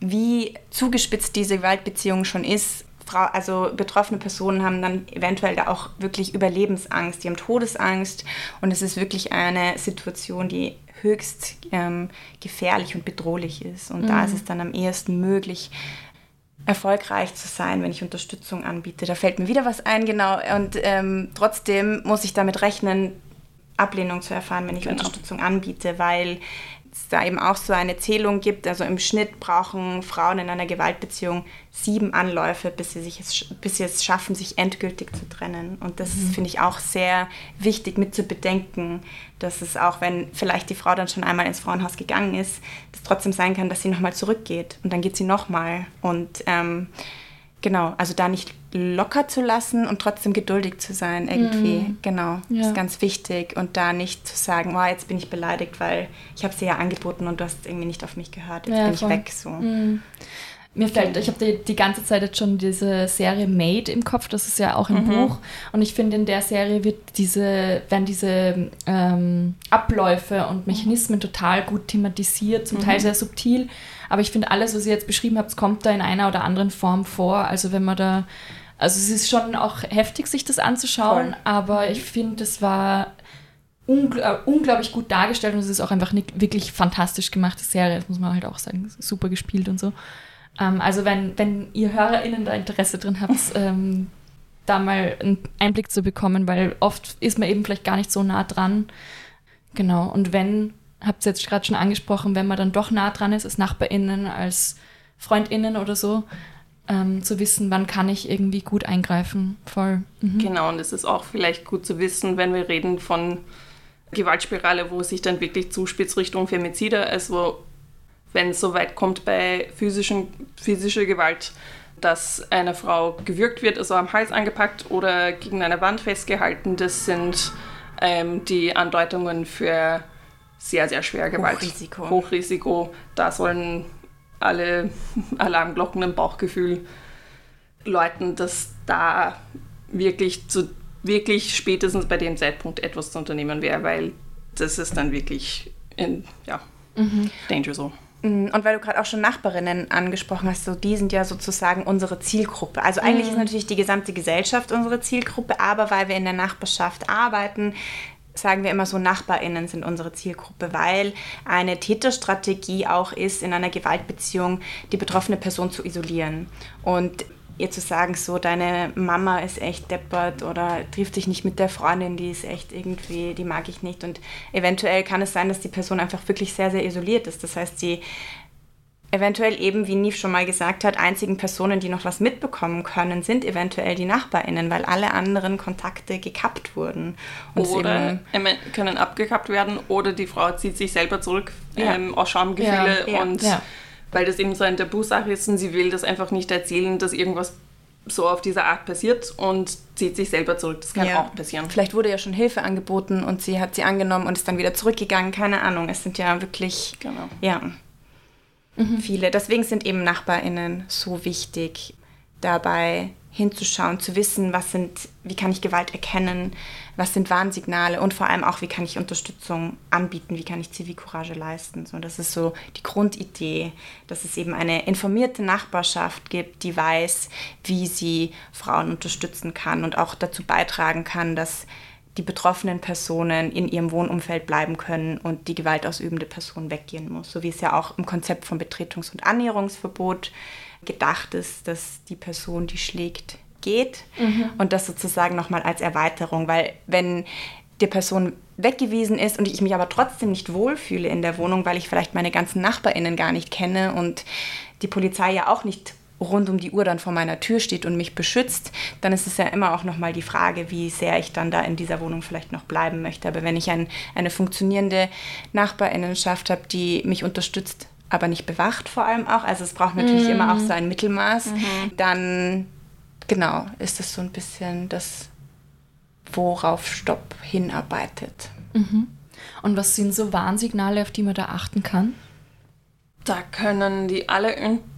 wie zugespitzt diese Gewaltbeziehung schon ist, also betroffene Personen haben dann eventuell da auch wirklich Überlebensangst, die haben Todesangst und es ist wirklich eine Situation, die höchst ähm, gefährlich und bedrohlich ist. Und mhm. da ist es dann am ehesten möglich, erfolgreich zu sein, wenn ich Unterstützung anbiete. Da fällt mir wieder was ein, genau. Und ähm, trotzdem muss ich damit rechnen, Ablehnung zu erfahren, wenn ich genau. Unterstützung anbiete, weil es da eben auch so eine Zählung gibt. Also im Schnitt brauchen Frauen in einer Gewaltbeziehung sieben Anläufe, bis sie, sich es, bis sie es schaffen, sich endgültig zu trennen. Und das mhm. finde ich auch sehr wichtig mit zu bedenken, dass es auch, wenn vielleicht die Frau dann schon einmal ins Frauenhaus gegangen ist, das trotzdem sein kann, dass sie nochmal zurückgeht und dann geht sie nochmal. Und ähm, Genau, also da nicht locker zu lassen und trotzdem geduldig zu sein irgendwie. Mhm. Genau, ja. ist ganz wichtig. Und da nicht zu sagen, oh, jetzt bin ich beleidigt, weil ich habe sie ja angeboten und du hast irgendwie nicht auf mich gehört, jetzt ja, bin ich weg. So. Mhm. Mir fällt, ich habe die, die ganze Zeit jetzt schon diese Serie Made im Kopf, das ist ja auch ein mhm. Buch. Und ich finde, in der Serie wird diese, werden diese ähm, Abläufe und Mechanismen total gut thematisiert, zum Teil mhm. sehr subtil. Aber ich finde, alles, was ihr jetzt beschrieben habt, kommt da in einer oder anderen Form vor. Also wenn man da, also es ist schon auch heftig, sich das anzuschauen, Voll. aber ich finde, es war ungl äh, unglaublich gut dargestellt und es ist auch einfach eine wirklich fantastisch gemachte Serie, das muss man halt auch sagen, super gespielt und so. Ähm, also wenn, wenn ihr HörerInnen da Interesse drin habt, ähm, da mal einen Einblick zu bekommen, weil oft ist man eben vielleicht gar nicht so nah dran. Genau. Und wenn, habt ihr jetzt gerade schon angesprochen, wenn man dann doch nah dran ist, als NachbarInnen, als FreundInnen oder so, ähm, zu wissen, wann kann ich irgendwie gut eingreifen. Voll. Mhm. Genau, und es ist auch vielleicht gut zu wissen, wenn wir reden von Gewaltspirale, wo es sich dann wirklich zuspitzt Richtung Femizide, also wenn es so weit kommt bei physischen, physischer Gewalt, dass eine Frau gewürgt wird, also am Hals angepackt oder gegen eine Wand festgehalten. Das sind ähm, die Andeutungen für sehr, sehr schwer Gewalt. Hochrisiko. Hochrisiko. Da sollen alle Alarmglocken im Bauchgefühl läuten, dass da wirklich zu wirklich spätestens bei dem Zeitpunkt etwas zu unternehmen wäre, weil das ist dann wirklich in, ja, mhm. danger so. Mm, und weil du gerade auch schon Nachbarinnen angesprochen hast, so die sind ja sozusagen unsere Zielgruppe. Also eigentlich mhm. ist natürlich die gesamte Gesellschaft unsere Zielgruppe, aber weil wir in der Nachbarschaft arbeiten, sagen wir immer so, Nachbarinnen sind unsere Zielgruppe, weil eine Täterstrategie auch ist, in einer Gewaltbeziehung die betroffene Person zu isolieren. Und ihr zu sagen, so deine Mama ist echt deppert oder trifft dich nicht mit der Freundin, die ist echt irgendwie, die mag ich nicht. Und eventuell kann es sein, dass die Person einfach wirklich sehr, sehr isoliert ist. Das heißt, sie eventuell eben, wie Nief schon mal gesagt hat, einzigen Personen, die noch was mitbekommen können, sind eventuell die NachbarInnen, weil alle anderen Kontakte gekappt wurden. Und oder können abgekappt werden oder die Frau zieht sich selber zurück ja. ähm, aus Schamgefühle ja. und ja weil das eben so eine Tabusache ist und sie will das einfach nicht erzählen, dass irgendwas so auf diese Art passiert und zieht sich selber zurück. Das kann ja. auch passieren. Vielleicht wurde ja schon Hilfe angeboten und sie hat sie angenommen und ist dann wieder zurückgegangen. Keine Ahnung. Es sind ja wirklich genau. ja, mhm. viele. Deswegen sind eben NachbarInnen so wichtig, dabei hinzuschauen, zu wissen, was sind, wie kann ich Gewalt erkennen, was sind Warnsignale und vor allem auch, wie kann ich Unterstützung anbieten, wie kann ich Zivilcourage leisten. So, das ist so die Grundidee, dass es eben eine informierte Nachbarschaft gibt, die weiß, wie sie Frauen unterstützen kann und auch dazu beitragen kann, dass die betroffenen Personen in ihrem Wohnumfeld bleiben können und die gewaltausübende Person weggehen muss. So wie es ja auch im Konzept von Betretungs- und Annäherungsverbot gedacht ist, dass die Person, die schlägt, geht mhm. und das sozusagen nochmal als Erweiterung, weil wenn die Person weggewiesen ist und ich mich aber trotzdem nicht wohlfühle in der Wohnung, weil ich vielleicht meine ganzen Nachbarinnen gar nicht kenne und die Polizei ja auch nicht rund um die Uhr dann vor meiner Tür steht und mich beschützt, dann ist es ja immer auch nochmal die Frage, wie sehr ich dann da in dieser Wohnung vielleicht noch bleiben möchte. Aber wenn ich ein, eine funktionierende Nachbarinnenschaft habe, die mich unterstützt, aber nicht bewacht vor allem auch, also es braucht natürlich mhm. immer auch so ein Mittelmaß, mhm. dann genau ist es so ein bisschen das, worauf Stopp hinarbeitet. Mhm. Und was sind so Warnsignale, auf die man da achten kann? Da können die alle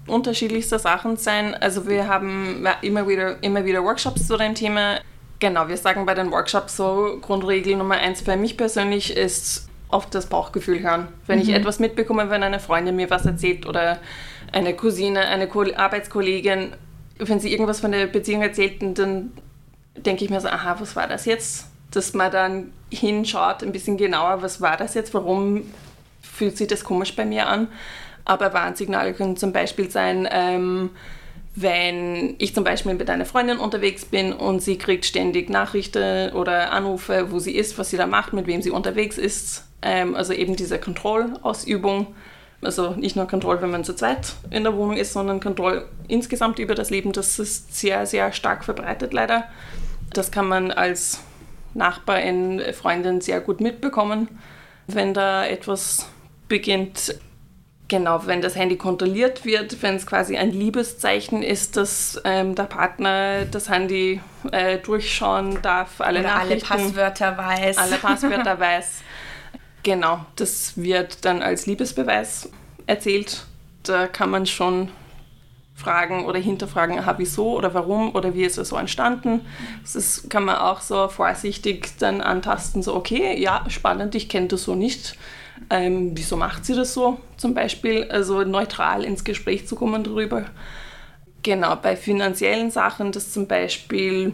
un unterschiedlichste Sachen sein. Also wir haben immer wieder, immer wieder Workshops zu dem Thema. Genau, wir sagen bei den Workshops so, Grundregel Nummer eins für mich persönlich ist oft das Bauchgefühl hören. Wenn mhm. ich etwas mitbekomme, wenn eine Freundin mir was erzählt oder eine Cousine, eine Arbeitskollegin, wenn sie irgendwas von der Beziehung erzählt, dann denke ich mir so, aha, was war das jetzt? Dass man dann hinschaut, ein bisschen genauer, was war das jetzt, warum fühlt sich das komisch bei mir an. Aber Warnsignale können zum Beispiel sein, ähm, wenn ich zum Beispiel mit einer Freundin unterwegs bin und sie kriegt ständig Nachrichten oder Anrufe, wo sie ist, was sie da macht, mit wem sie unterwegs ist. Ähm, also eben diese Kontrollausübung. Also nicht nur Kontrolle, wenn man zu zweit in der Wohnung ist, sondern Kontrolle insgesamt über das Leben. Das ist sehr, sehr stark verbreitet leider. Das kann man als Nachbarin, Freundin sehr gut mitbekommen, wenn da etwas beginnt. Genau, wenn das Handy kontrolliert wird, wenn es quasi ein Liebeszeichen ist, dass ähm, der Partner das Handy äh, durchschauen darf, alle Oder alle Passwörter weiß. Alle Passwörter weiß. Genau, das wird dann als Liebesbeweis erzählt. Da kann man schon fragen oder hinterfragen, aha, wieso oder warum oder wie ist es so entstanden. Das kann man auch so vorsichtig dann antasten, so okay, ja, spannend, ich kenne das so nicht. Ähm, wieso macht sie das so zum Beispiel? Also neutral ins Gespräch zu kommen darüber. Genau, bei finanziellen Sachen, das zum Beispiel,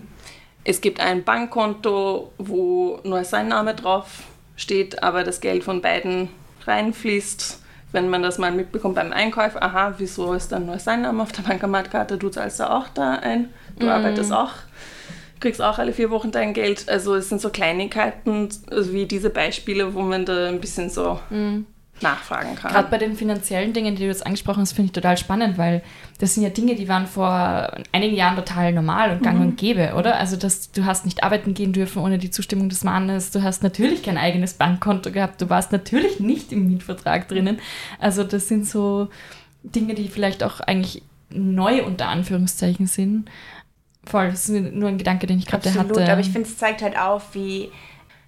es gibt ein Bankkonto, wo nur sein Name drauf steht, aber das Geld von beiden reinfließt wenn man das mal mitbekommt beim Einkauf, aha, wieso ist dann nur sein Name auf der Bankomatkarte, du zahlst da auch da ein, du mm. arbeitest auch, kriegst auch alle vier Wochen dein Geld. Also es sind so Kleinigkeiten also wie diese Beispiele, wo man da ein bisschen so mm nachfragen kann. Gerade bei den finanziellen Dingen, die du jetzt angesprochen hast, finde ich total spannend, weil das sind ja Dinge, die waren vor einigen Jahren total normal und gang mhm. und gäbe, oder? Also dass du hast nicht arbeiten gehen dürfen ohne die Zustimmung des Mannes, du hast natürlich kein eigenes Bankkonto gehabt, du warst natürlich nicht im Mietvertrag drinnen. Also das sind so Dinge, die vielleicht auch eigentlich neu unter Anführungszeichen sind. Voll, das ist nur ein Gedanke, den ich gerade hatte. Absolut, aber ich finde, es zeigt halt auf, wie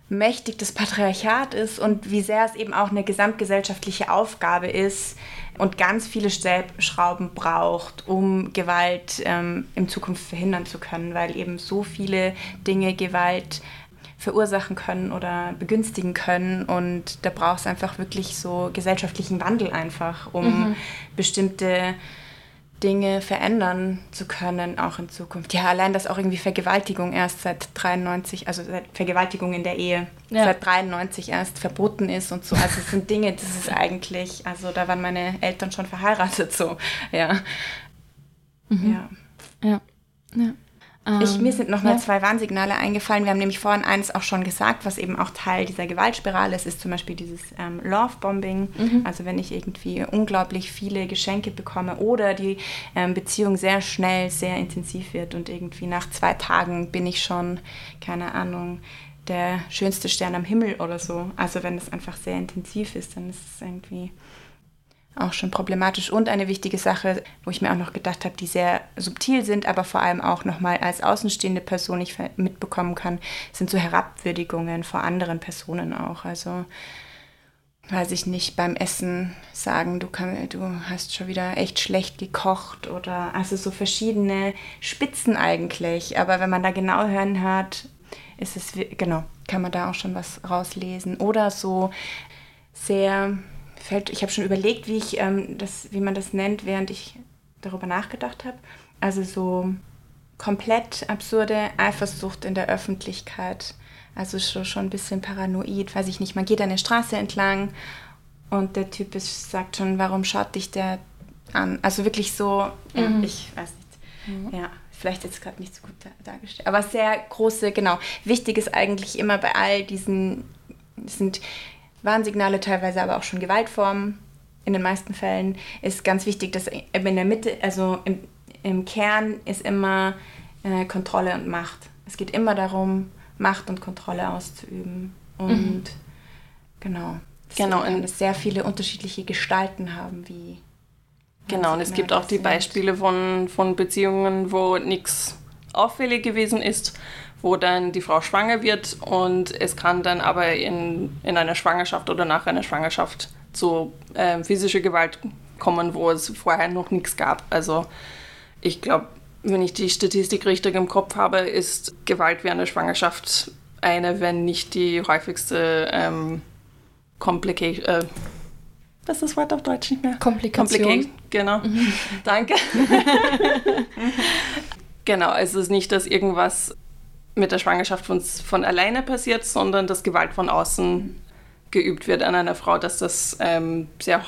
mächtig das Patriarchat ist und wie sehr es eben auch eine gesamtgesellschaftliche Aufgabe ist und ganz viele Stellschrauben braucht, um Gewalt ähm, in Zukunft verhindern zu können, weil eben so viele Dinge Gewalt verursachen können oder begünstigen können und da braucht es einfach wirklich so gesellschaftlichen Wandel einfach, um mhm. bestimmte Dinge verändern zu können, auch in Zukunft. Ja, allein, dass auch irgendwie Vergewaltigung erst seit 93, also Vergewaltigung in der Ehe ja. seit 93 erst verboten ist und so. Also es sind Dinge, das ist eigentlich, also da waren meine Eltern schon verheiratet, so, ja. Mhm. Ja. Ja. ja. Ich, mir ähm, sind nochmal ja. zwei Warnsignale eingefallen. Wir haben nämlich vorhin eins auch schon gesagt, was eben auch Teil dieser Gewaltspirale ist, ist zum Beispiel dieses ähm, Love-Bombing. Mhm. Also wenn ich irgendwie unglaublich viele Geschenke bekomme oder die ähm, Beziehung sehr schnell, sehr intensiv wird und irgendwie nach zwei Tagen bin ich schon, keine Ahnung, der schönste Stern am Himmel oder so. Also wenn es einfach sehr intensiv ist, dann ist es irgendwie auch schon problematisch. Und eine wichtige Sache, wo ich mir auch noch gedacht habe, die sehr subtil sind, aber vor allem auch nochmal als außenstehende Person nicht mitbekommen kann, sind so Herabwürdigungen vor anderen Personen auch. Also weiß ich nicht, beim Essen sagen, du, kann, du hast schon wieder echt schlecht gekocht oder also so verschiedene Spitzen eigentlich. Aber wenn man da genau hören hört, ist es, genau, kann man da auch schon was rauslesen. Oder so sehr fällt, ich habe schon überlegt, wie, ich, ähm, das, wie man das nennt, während ich darüber nachgedacht habe. Also so komplett absurde Eifersucht in der Öffentlichkeit. Also schon, schon ein bisschen paranoid, weiß ich nicht. Man geht eine Straße entlang und der Typ ist, sagt schon, warum schaut dich der an? Also wirklich so, mhm. ich weiß nicht. Mhm. Ja, vielleicht jetzt gerade nicht so gut dargestellt. Aber sehr große, genau. Wichtig ist eigentlich immer bei all diesen, sind Warnsignale, teilweise aber auch schon Gewaltformen. In den meisten Fällen ist ganz wichtig, dass in der Mitte, also im, im Kern ist immer äh, Kontrolle und Macht. Es geht immer darum, Macht und Kontrolle auszuüben. Und mhm. genau. Genau. Und es sehr viele unterschiedliche Gestalten haben, wie. Genau, und es gibt auch die Beispiele von, von Beziehungen, wo nichts auffällig gewesen ist, wo dann die Frau schwanger wird und es kann dann aber in, in einer Schwangerschaft oder nach einer Schwangerschaft zu äh, physischer Gewalt kommen, wo es vorher noch nichts gab. Also ich glaube, wenn ich die Statistik richtig im Kopf habe, ist Gewalt während der Schwangerschaft eine, wenn nicht die häufigste ähm, Complication. Äh, was ist das Wort auf Deutsch nicht mehr? Komplikation. Komplikation genau. Mhm. Danke. genau, es ist nicht, dass irgendwas mit der Schwangerschaft von, von alleine passiert, sondern dass Gewalt von außen geübt wird an einer Frau, dass das ähm, sehr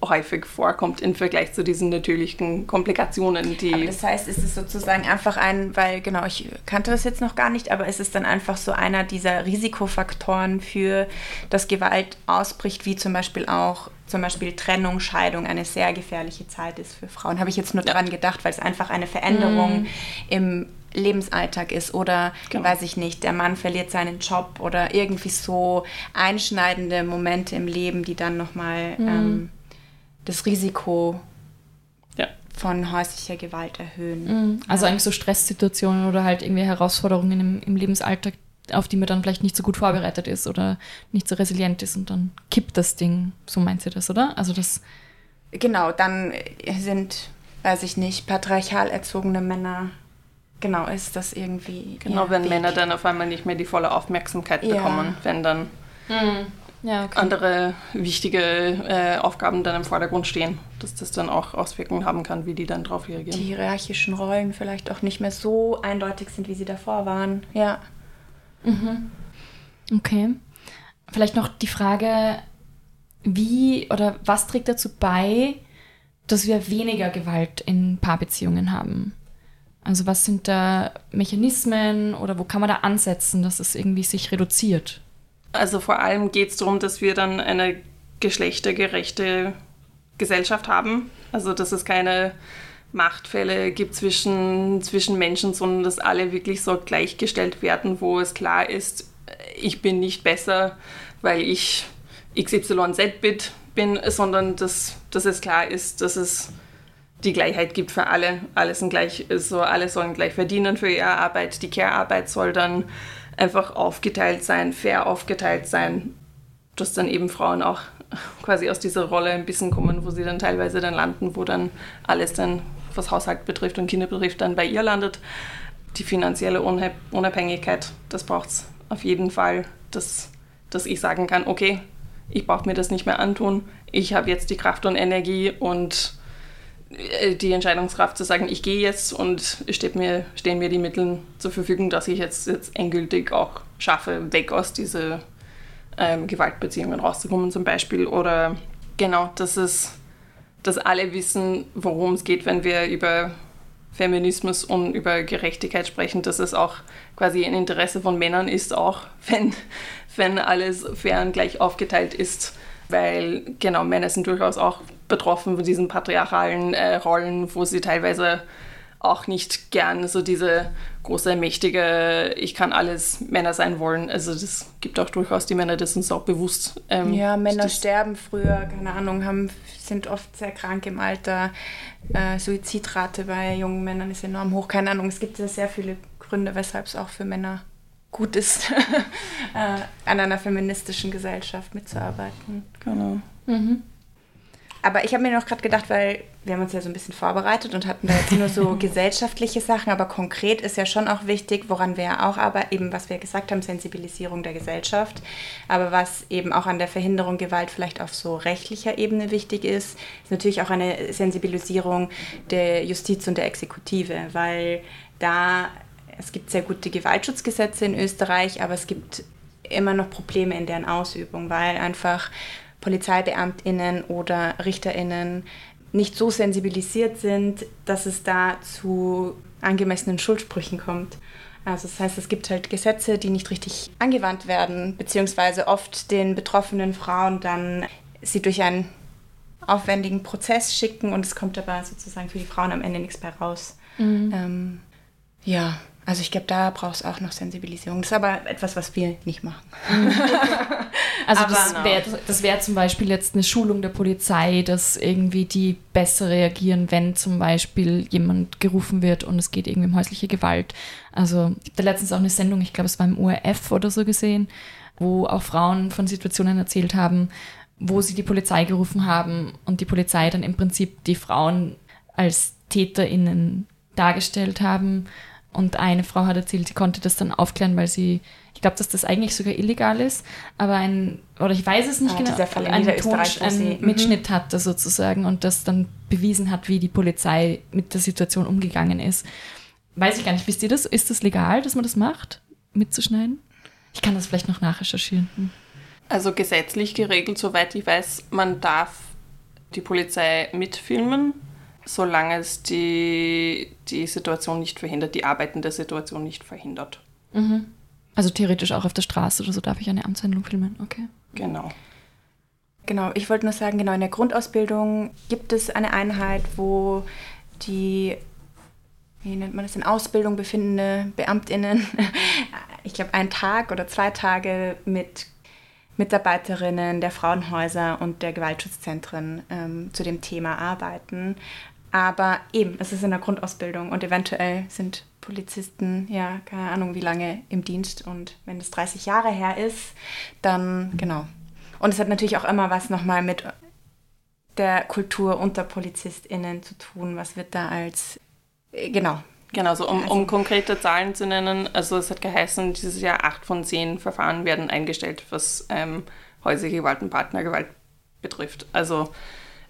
häufig vorkommt im Vergleich zu diesen natürlichen Komplikationen, die. Aber das heißt, ist es sozusagen einfach ein, weil genau, ich kannte das jetzt noch gar nicht, aber ist es dann einfach so einer dieser Risikofaktoren für, dass Gewalt ausbricht, wie zum Beispiel auch zum Beispiel Trennung, Scheidung eine sehr gefährliche Zeit ist für Frauen. Habe ich jetzt nur ja. dran gedacht, weil es einfach eine Veränderung mm. im Lebensalltag ist oder genau. weiß ich nicht, der Mann verliert seinen Job oder irgendwie so einschneidende Momente im Leben, die dann nochmal mm. ähm, das Risiko ja. von häuslicher Gewalt erhöhen. Mhm. Also ja. eigentlich so Stresssituationen oder halt irgendwie Herausforderungen im, im Lebensalltag, auf die man dann vielleicht nicht so gut vorbereitet ist oder nicht so resilient ist und dann kippt das Ding. So meint sie das, oder? Also das. Genau, dann sind, weiß ich nicht, patriarchal erzogene Männer genau ist das irgendwie. Genau, wenn Weg. Männer dann auf einmal nicht mehr die volle Aufmerksamkeit ja. bekommen, wenn dann mhm ja, okay. andere wichtige äh, Aufgaben dann im Vordergrund stehen, dass das dann auch Auswirkungen haben kann, wie die dann darauf reagieren. Die hierarchischen Rollen vielleicht auch nicht mehr so eindeutig sind, wie sie davor waren. Ja. Mhm. Okay. Vielleicht noch die Frage, wie oder was trägt dazu bei, dass wir weniger Gewalt in Paarbeziehungen haben? Also was sind da Mechanismen oder wo kann man da ansetzen, dass es irgendwie sich reduziert? Also vor allem geht es darum, dass wir dann eine geschlechtergerechte Gesellschaft haben. Also dass es keine Machtfälle gibt zwischen, zwischen Menschen, sondern dass alle wirklich so gleichgestellt werden, wo es klar ist, ich bin nicht besser, weil ich XYZ-Bit bin, sondern dass, dass es klar ist, dass es die Gleichheit gibt für alle. Alle, sind gleich, also alle sollen gleich verdienen für ihre Arbeit. Die Care-Arbeit soll dann einfach aufgeteilt sein, fair aufgeteilt sein, dass dann eben Frauen auch quasi aus dieser Rolle ein bisschen kommen, wo sie dann teilweise dann landen, wo dann alles dann, was Haushalt betrifft und Kinder betrifft, dann bei ihr landet. Die finanzielle Unabhängigkeit, das braucht es auf jeden Fall, dass, dass ich sagen kann, okay, ich brauche mir das nicht mehr antun, ich habe jetzt die Kraft und Energie und die Entscheidungskraft zu sagen, ich gehe jetzt und steht mir, stehen mir die Mittel zur Verfügung, dass ich jetzt, jetzt endgültig auch schaffe, weg aus diesen ähm, Gewaltbeziehungen rauszukommen zum Beispiel. Oder genau, dass es, dass alle wissen, worum es geht, wenn wir über Feminismus und über Gerechtigkeit sprechen, dass es auch quasi ein Interesse von Männern ist, auch wenn, wenn alles fair und gleich aufgeteilt ist weil genau Männer sind durchaus auch betroffen von diesen patriarchalen äh, Rollen, wo sie teilweise auch nicht gern so diese große, mächtige, ich kann alles Männer sein wollen. Also das gibt auch durchaus die Männer, das uns auch bewusst. Ähm, ja, Männer sterben früher, keine Ahnung, haben, sind oft sehr krank im Alter. Äh, Suizidrate bei jungen Männern ist enorm hoch. Keine Ahnung, es gibt ja sehr viele Gründe, weshalb es auch für Männer gut ist, äh, an einer feministischen Gesellschaft mitzuarbeiten. Genau. Mhm. Aber ich habe mir noch gerade gedacht, weil wir haben uns ja so ein bisschen vorbereitet und hatten da jetzt nur so gesellschaftliche Sachen, aber konkret ist ja schon auch wichtig, woran wir ja auch arbeiten, eben was wir gesagt haben, Sensibilisierung der Gesellschaft, aber was eben auch an der Verhinderung Gewalt vielleicht auf so rechtlicher Ebene wichtig ist, ist natürlich auch eine Sensibilisierung der Justiz und der Exekutive, weil da es gibt sehr gute Gewaltschutzgesetze in Österreich, aber es gibt immer noch Probleme in deren Ausübung, weil einfach Polizeibeamtinnen oder Richterinnen nicht so sensibilisiert sind, dass es da zu angemessenen Schuldsprüchen kommt. Also das heißt, es gibt halt Gesetze, die nicht richtig angewandt werden, beziehungsweise oft den betroffenen Frauen dann sie durch ein aufwendigen Prozess schicken und es kommt aber sozusagen für die Frauen am Ende nichts bei raus. Mhm. Ähm, ja, also ich glaube, da braucht es auch noch Sensibilisierung. Das ist aber etwas, was wir nicht machen. also aber das wäre das wär zum Beispiel jetzt eine Schulung der Polizei, dass irgendwie die besser reagieren, wenn zum Beispiel jemand gerufen wird und es geht irgendwie um häusliche Gewalt. Also ich habe da letztens auch eine Sendung, ich glaube es war im ORF oder so gesehen, wo auch Frauen von Situationen erzählt haben, wo sie die Polizei gerufen haben und die Polizei dann im Prinzip die Frauen als TäterInnen dargestellt haben und eine Frau hat erzählt, sie konnte das dann aufklären, weil sie, ich glaube, dass das eigentlich sogar illegal ist, aber ein, oder ich weiß es nicht ah, genau, einen, Ton, einen mhm. Mitschnitt hatte sozusagen und das dann bewiesen hat, wie die Polizei mit der Situation umgegangen ist. Weiß ich gar nicht, wisst ihr das? Ist das legal, dass man das macht, mitzuschneiden? Ich kann das vielleicht noch nachrecherchieren. Hm. Also gesetzlich geregelt, soweit ich weiß, man darf die Polizei mitfilmen, solange es die, die Situation nicht verhindert, die arbeitende Situation nicht verhindert. Mhm. Also theoretisch auch auf der Straße oder so darf ich eine Amtshandlung filmen, okay. Genau. Genau, ich wollte nur sagen, genau in der Grundausbildung gibt es eine Einheit, wo die, wie nennt man das, in Ausbildung befindende Beamtinnen, ich glaube, einen Tag oder zwei Tage mit Mitarbeiterinnen der Frauenhäuser und der Gewaltschutzzentren ähm, zu dem Thema arbeiten. Aber eben, es ist in der Grundausbildung und eventuell sind Polizisten, ja, keine Ahnung, wie lange im Dienst. Und wenn es 30 Jahre her ist, dann genau. Und es hat natürlich auch immer was nochmal mit der Kultur unter PolizistInnen zu tun. Was wird da als, äh, genau. Genau, so um, um konkrete Zahlen zu nennen, also es hat geheißen, dieses Jahr acht von zehn Verfahren werden eingestellt, was ähm, häusliche Gewalt und Partnergewalt betrifft. Also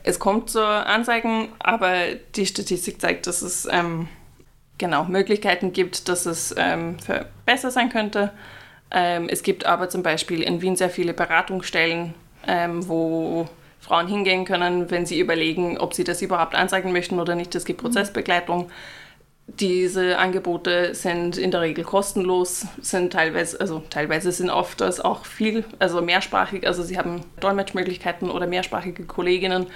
es kommt zu Anzeigen, aber die Statistik zeigt, dass es ähm, genau Möglichkeiten gibt, dass es ähm, besser sein könnte. Ähm, es gibt aber zum Beispiel in Wien sehr viele Beratungsstellen, ähm, wo Frauen hingehen können, wenn sie überlegen, ob sie das überhaupt anzeigen möchten oder nicht. Es gibt mhm. Diese Angebote sind in der Regel kostenlos, sind teilweise, also teilweise sind oft das auch viel, also mehrsprachig, also sie haben Dolmetschmöglichkeiten oder mehrsprachige Kolleginnen.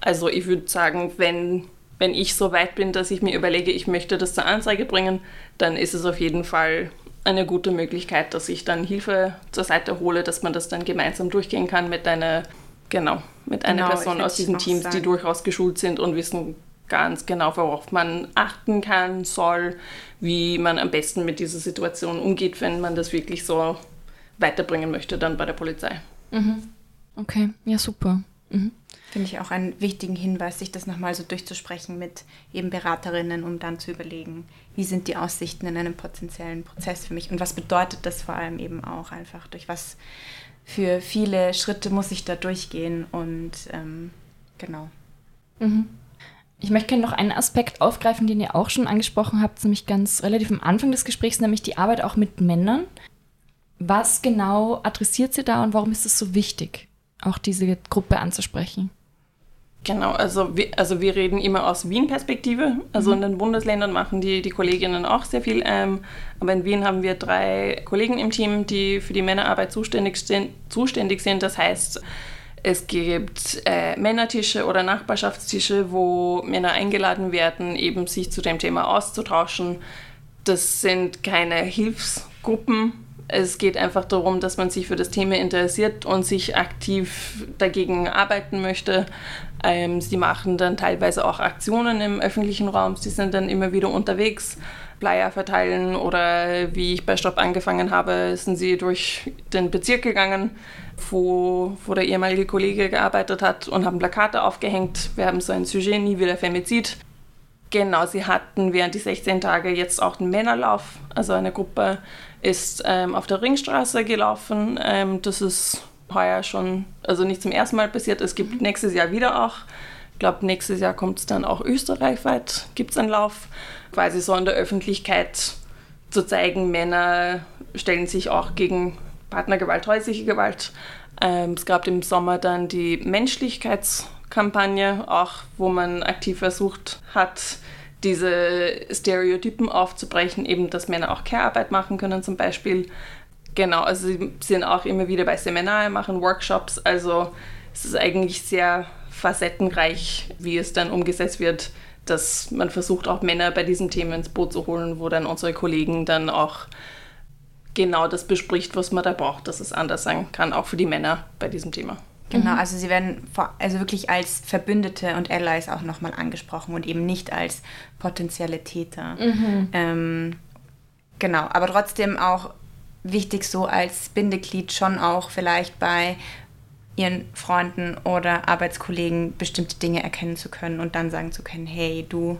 Also ich würde sagen, wenn, wenn ich so weit bin, dass ich mir überlege, ich möchte das zur Anzeige bringen, dann ist es auf jeden Fall eine gute Möglichkeit, dass ich dann Hilfe zur Seite hole, dass man das dann gemeinsam durchgehen kann mit einer, genau, mit einer genau, Person aus diesen Teams, sagen. die durchaus geschult sind und wissen, ganz genau, worauf man achten kann, soll, wie man am besten mit dieser Situation umgeht, wenn man das wirklich so weiterbringen möchte, dann bei der Polizei. Mhm. Okay, ja, super. Mhm. Finde ich auch einen wichtigen Hinweis, sich das nochmal so durchzusprechen mit eben Beraterinnen, um dann zu überlegen, wie sind die Aussichten in einem potenziellen Prozess für mich und was bedeutet das vor allem eben auch einfach, durch was für viele Schritte muss ich da durchgehen und ähm, genau. Mhm. Ich möchte gerne noch einen Aspekt aufgreifen, den ihr auch schon angesprochen habt, nämlich ganz relativ am Anfang des Gesprächs, nämlich die Arbeit auch mit Männern. Was genau adressiert sie da und warum ist es so wichtig, auch diese Gruppe anzusprechen? Genau, also wir, also wir reden immer aus Wien-Perspektive. Also mhm. in den Bundesländern machen die, die Kolleginnen auch sehr viel. Ähm, aber in Wien haben wir drei Kollegen im Team, die für die Männerarbeit zuständig. Zuständig sind. Das heißt, es gibt äh, Männertische oder Nachbarschaftstische, wo Männer eingeladen werden, eben sich zu dem Thema auszutauschen. Das sind keine Hilfsgruppen. Es geht einfach darum, dass man sich für das Thema interessiert und sich aktiv dagegen arbeiten möchte. Ähm, sie machen dann teilweise auch Aktionen im öffentlichen Raum. Sie sind dann immer wieder unterwegs, Flyer verteilen oder wie ich bei Stopp angefangen habe, sind sie durch den Bezirk gegangen wo, wo der ehemalige Kollege gearbeitet hat und haben Plakate aufgehängt. Wir haben so ein Sujet, nie wieder Femizid. Genau, sie hatten während die 16 Tage jetzt auch einen Männerlauf. Also eine Gruppe ist ähm, auf der Ringstraße gelaufen. Ähm, das ist heuer schon, also nicht zum ersten Mal passiert. Es gibt nächstes Jahr wieder auch. Ich glaube, nächstes Jahr kommt es dann auch österreichweit, gibt es einen Lauf. Quasi so in der Öffentlichkeit zu zeigen, Männer stellen sich auch gegen Partnergewalt, häusliche Gewalt. Ähm, es gab im Sommer dann die Menschlichkeitskampagne, auch wo man aktiv versucht hat, diese Stereotypen aufzubrechen, eben dass Männer auch Care-Arbeit machen können zum Beispiel. Genau, also sie sind auch immer wieder bei Seminaren, machen Workshops, also es ist eigentlich sehr facettenreich, wie es dann umgesetzt wird, dass man versucht, auch Männer bei diesen Themen ins Boot zu holen, wo dann unsere Kollegen dann auch genau das bespricht, was man da braucht, dass es anders sein kann, auch für die Männer bei diesem Thema. Genau, mhm. also sie werden vor, also wirklich als Verbündete und Allies auch nochmal angesprochen und eben nicht als potenzielle Täter. Mhm. Ähm, genau, aber trotzdem auch wichtig so als Bindeglied schon auch vielleicht bei ihren Freunden oder Arbeitskollegen bestimmte Dinge erkennen zu können und dann sagen zu können, hey, du,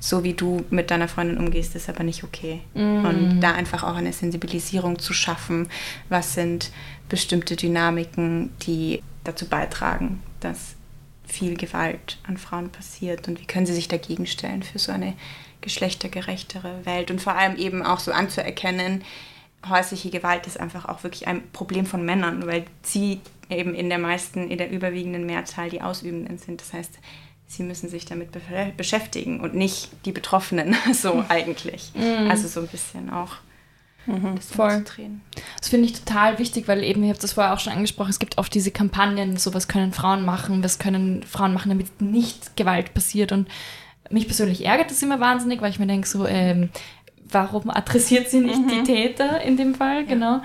so wie du mit deiner Freundin umgehst, ist aber nicht okay. Mm. Und da einfach auch eine Sensibilisierung zu schaffen, was sind bestimmte Dynamiken, die dazu beitragen, dass viel Gewalt an Frauen passiert und wie können sie sich dagegen stellen für so eine geschlechtergerechtere Welt und vor allem eben auch so anzuerkennen, häusliche Gewalt ist einfach auch wirklich ein Problem von Männern, weil sie eben in der meisten, in der überwiegenden Mehrzahl die Ausübenden sind. Das heißt, sie müssen sich damit be beschäftigen und nicht die Betroffenen so eigentlich. Mhm. Also so ein bisschen auch. Mhm, das voll. Das finde ich total wichtig, weil eben, ich habe das vorher auch schon angesprochen, es gibt oft diese Kampagnen, so was können Frauen machen, was können Frauen machen, damit nicht Gewalt passiert. Und mich persönlich ärgert das immer wahnsinnig, weil ich mir denke, so, ähm, warum adressiert sie nicht mhm. die Täter in dem Fall, ja. genau.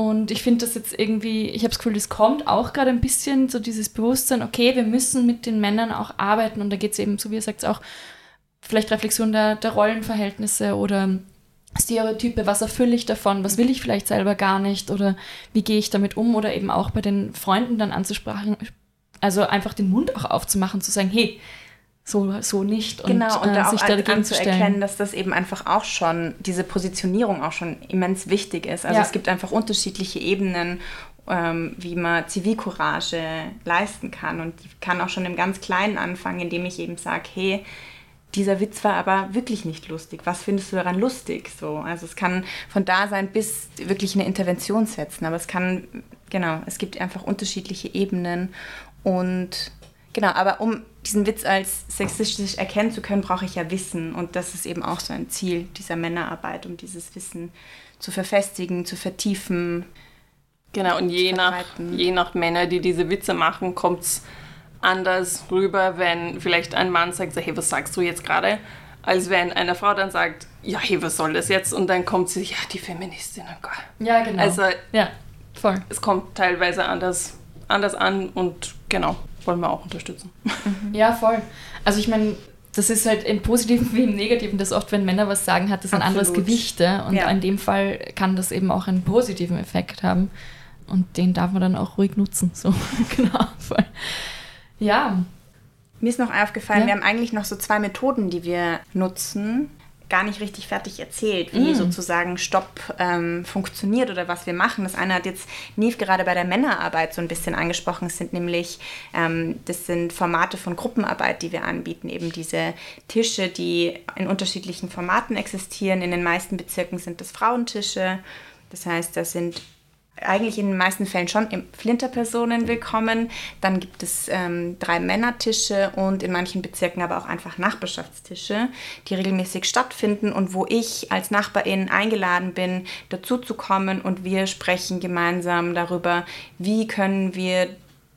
Und ich finde das jetzt irgendwie, ich habe das Gefühl, es kommt auch gerade ein bisschen so dieses Bewusstsein, okay, wir müssen mit den Männern auch arbeiten. Und da geht es eben, so wie ihr sagt, auch vielleicht Reflexion der, der Rollenverhältnisse oder Stereotype, was erfülle ich davon, was will ich vielleicht selber gar nicht oder wie gehe ich damit um? Oder eben auch bei den Freunden dann anzusprechen, also einfach den Mund auch aufzumachen, zu sagen, hey, so, so nicht und, genau, und äh, da sich dagegen zu erkennen, dass das eben einfach auch schon, diese Positionierung auch schon immens wichtig ist. Also ja. es gibt einfach unterschiedliche Ebenen, ähm, wie man Zivilcourage leisten kann und die kann auch schon im ganz Kleinen anfangen, indem ich eben sage, hey, dieser Witz war aber wirklich nicht lustig. Was findest du daran lustig? So, also es kann von da sein bis wirklich eine Intervention setzen, aber es kann, genau, es gibt einfach unterschiedliche Ebenen und genau, aber um diesen Witz als sexistisch erkennen zu können, brauche ich ja Wissen. Und das ist eben auch so ein Ziel dieser Männerarbeit, um dieses Wissen zu verfestigen, zu vertiefen. Genau, und je nach, je nach Männer, die diese Witze machen, kommt es anders rüber, wenn vielleicht ein Mann sagt, hey, was sagst du jetzt gerade? Als wenn eine Frau dann sagt, ja, hey, was soll das jetzt? Und dann kommt sie, ja, die Feministin. Oh Gott. Ja, genau. Also, ja, voll. Es kommt teilweise anders, anders an und genau wollen wir auch unterstützen. Mhm. Ja, voll. Also ich meine, das ist halt im Positiven wie im Negativen, dass oft, wenn Männer was sagen, hat das ein anderes Gewicht. Und ja. in dem Fall kann das eben auch einen positiven Effekt haben. Und den darf man dann auch ruhig nutzen. So, genau. Voll. Ja. Mir ist noch aufgefallen, ja. wir haben eigentlich noch so zwei Methoden, die wir nutzen gar nicht richtig fertig erzählt, wie mm. sozusagen Stopp ähm, funktioniert oder was wir machen. Das eine hat jetzt Neve gerade bei der Männerarbeit so ein bisschen angesprochen. Es sind nämlich, ähm, das sind Formate von Gruppenarbeit, die wir anbieten. Eben diese Tische, die in unterschiedlichen Formaten existieren. In den meisten Bezirken sind das Frauentische. Das heißt, da sind eigentlich in den meisten Fällen schon Flinterpersonen willkommen. Dann gibt es ähm, drei Männertische und in manchen Bezirken aber auch einfach Nachbarschaftstische, die regelmäßig stattfinden und wo ich als Nachbarin eingeladen bin, dazu zu kommen und wir sprechen gemeinsam darüber, wie können wir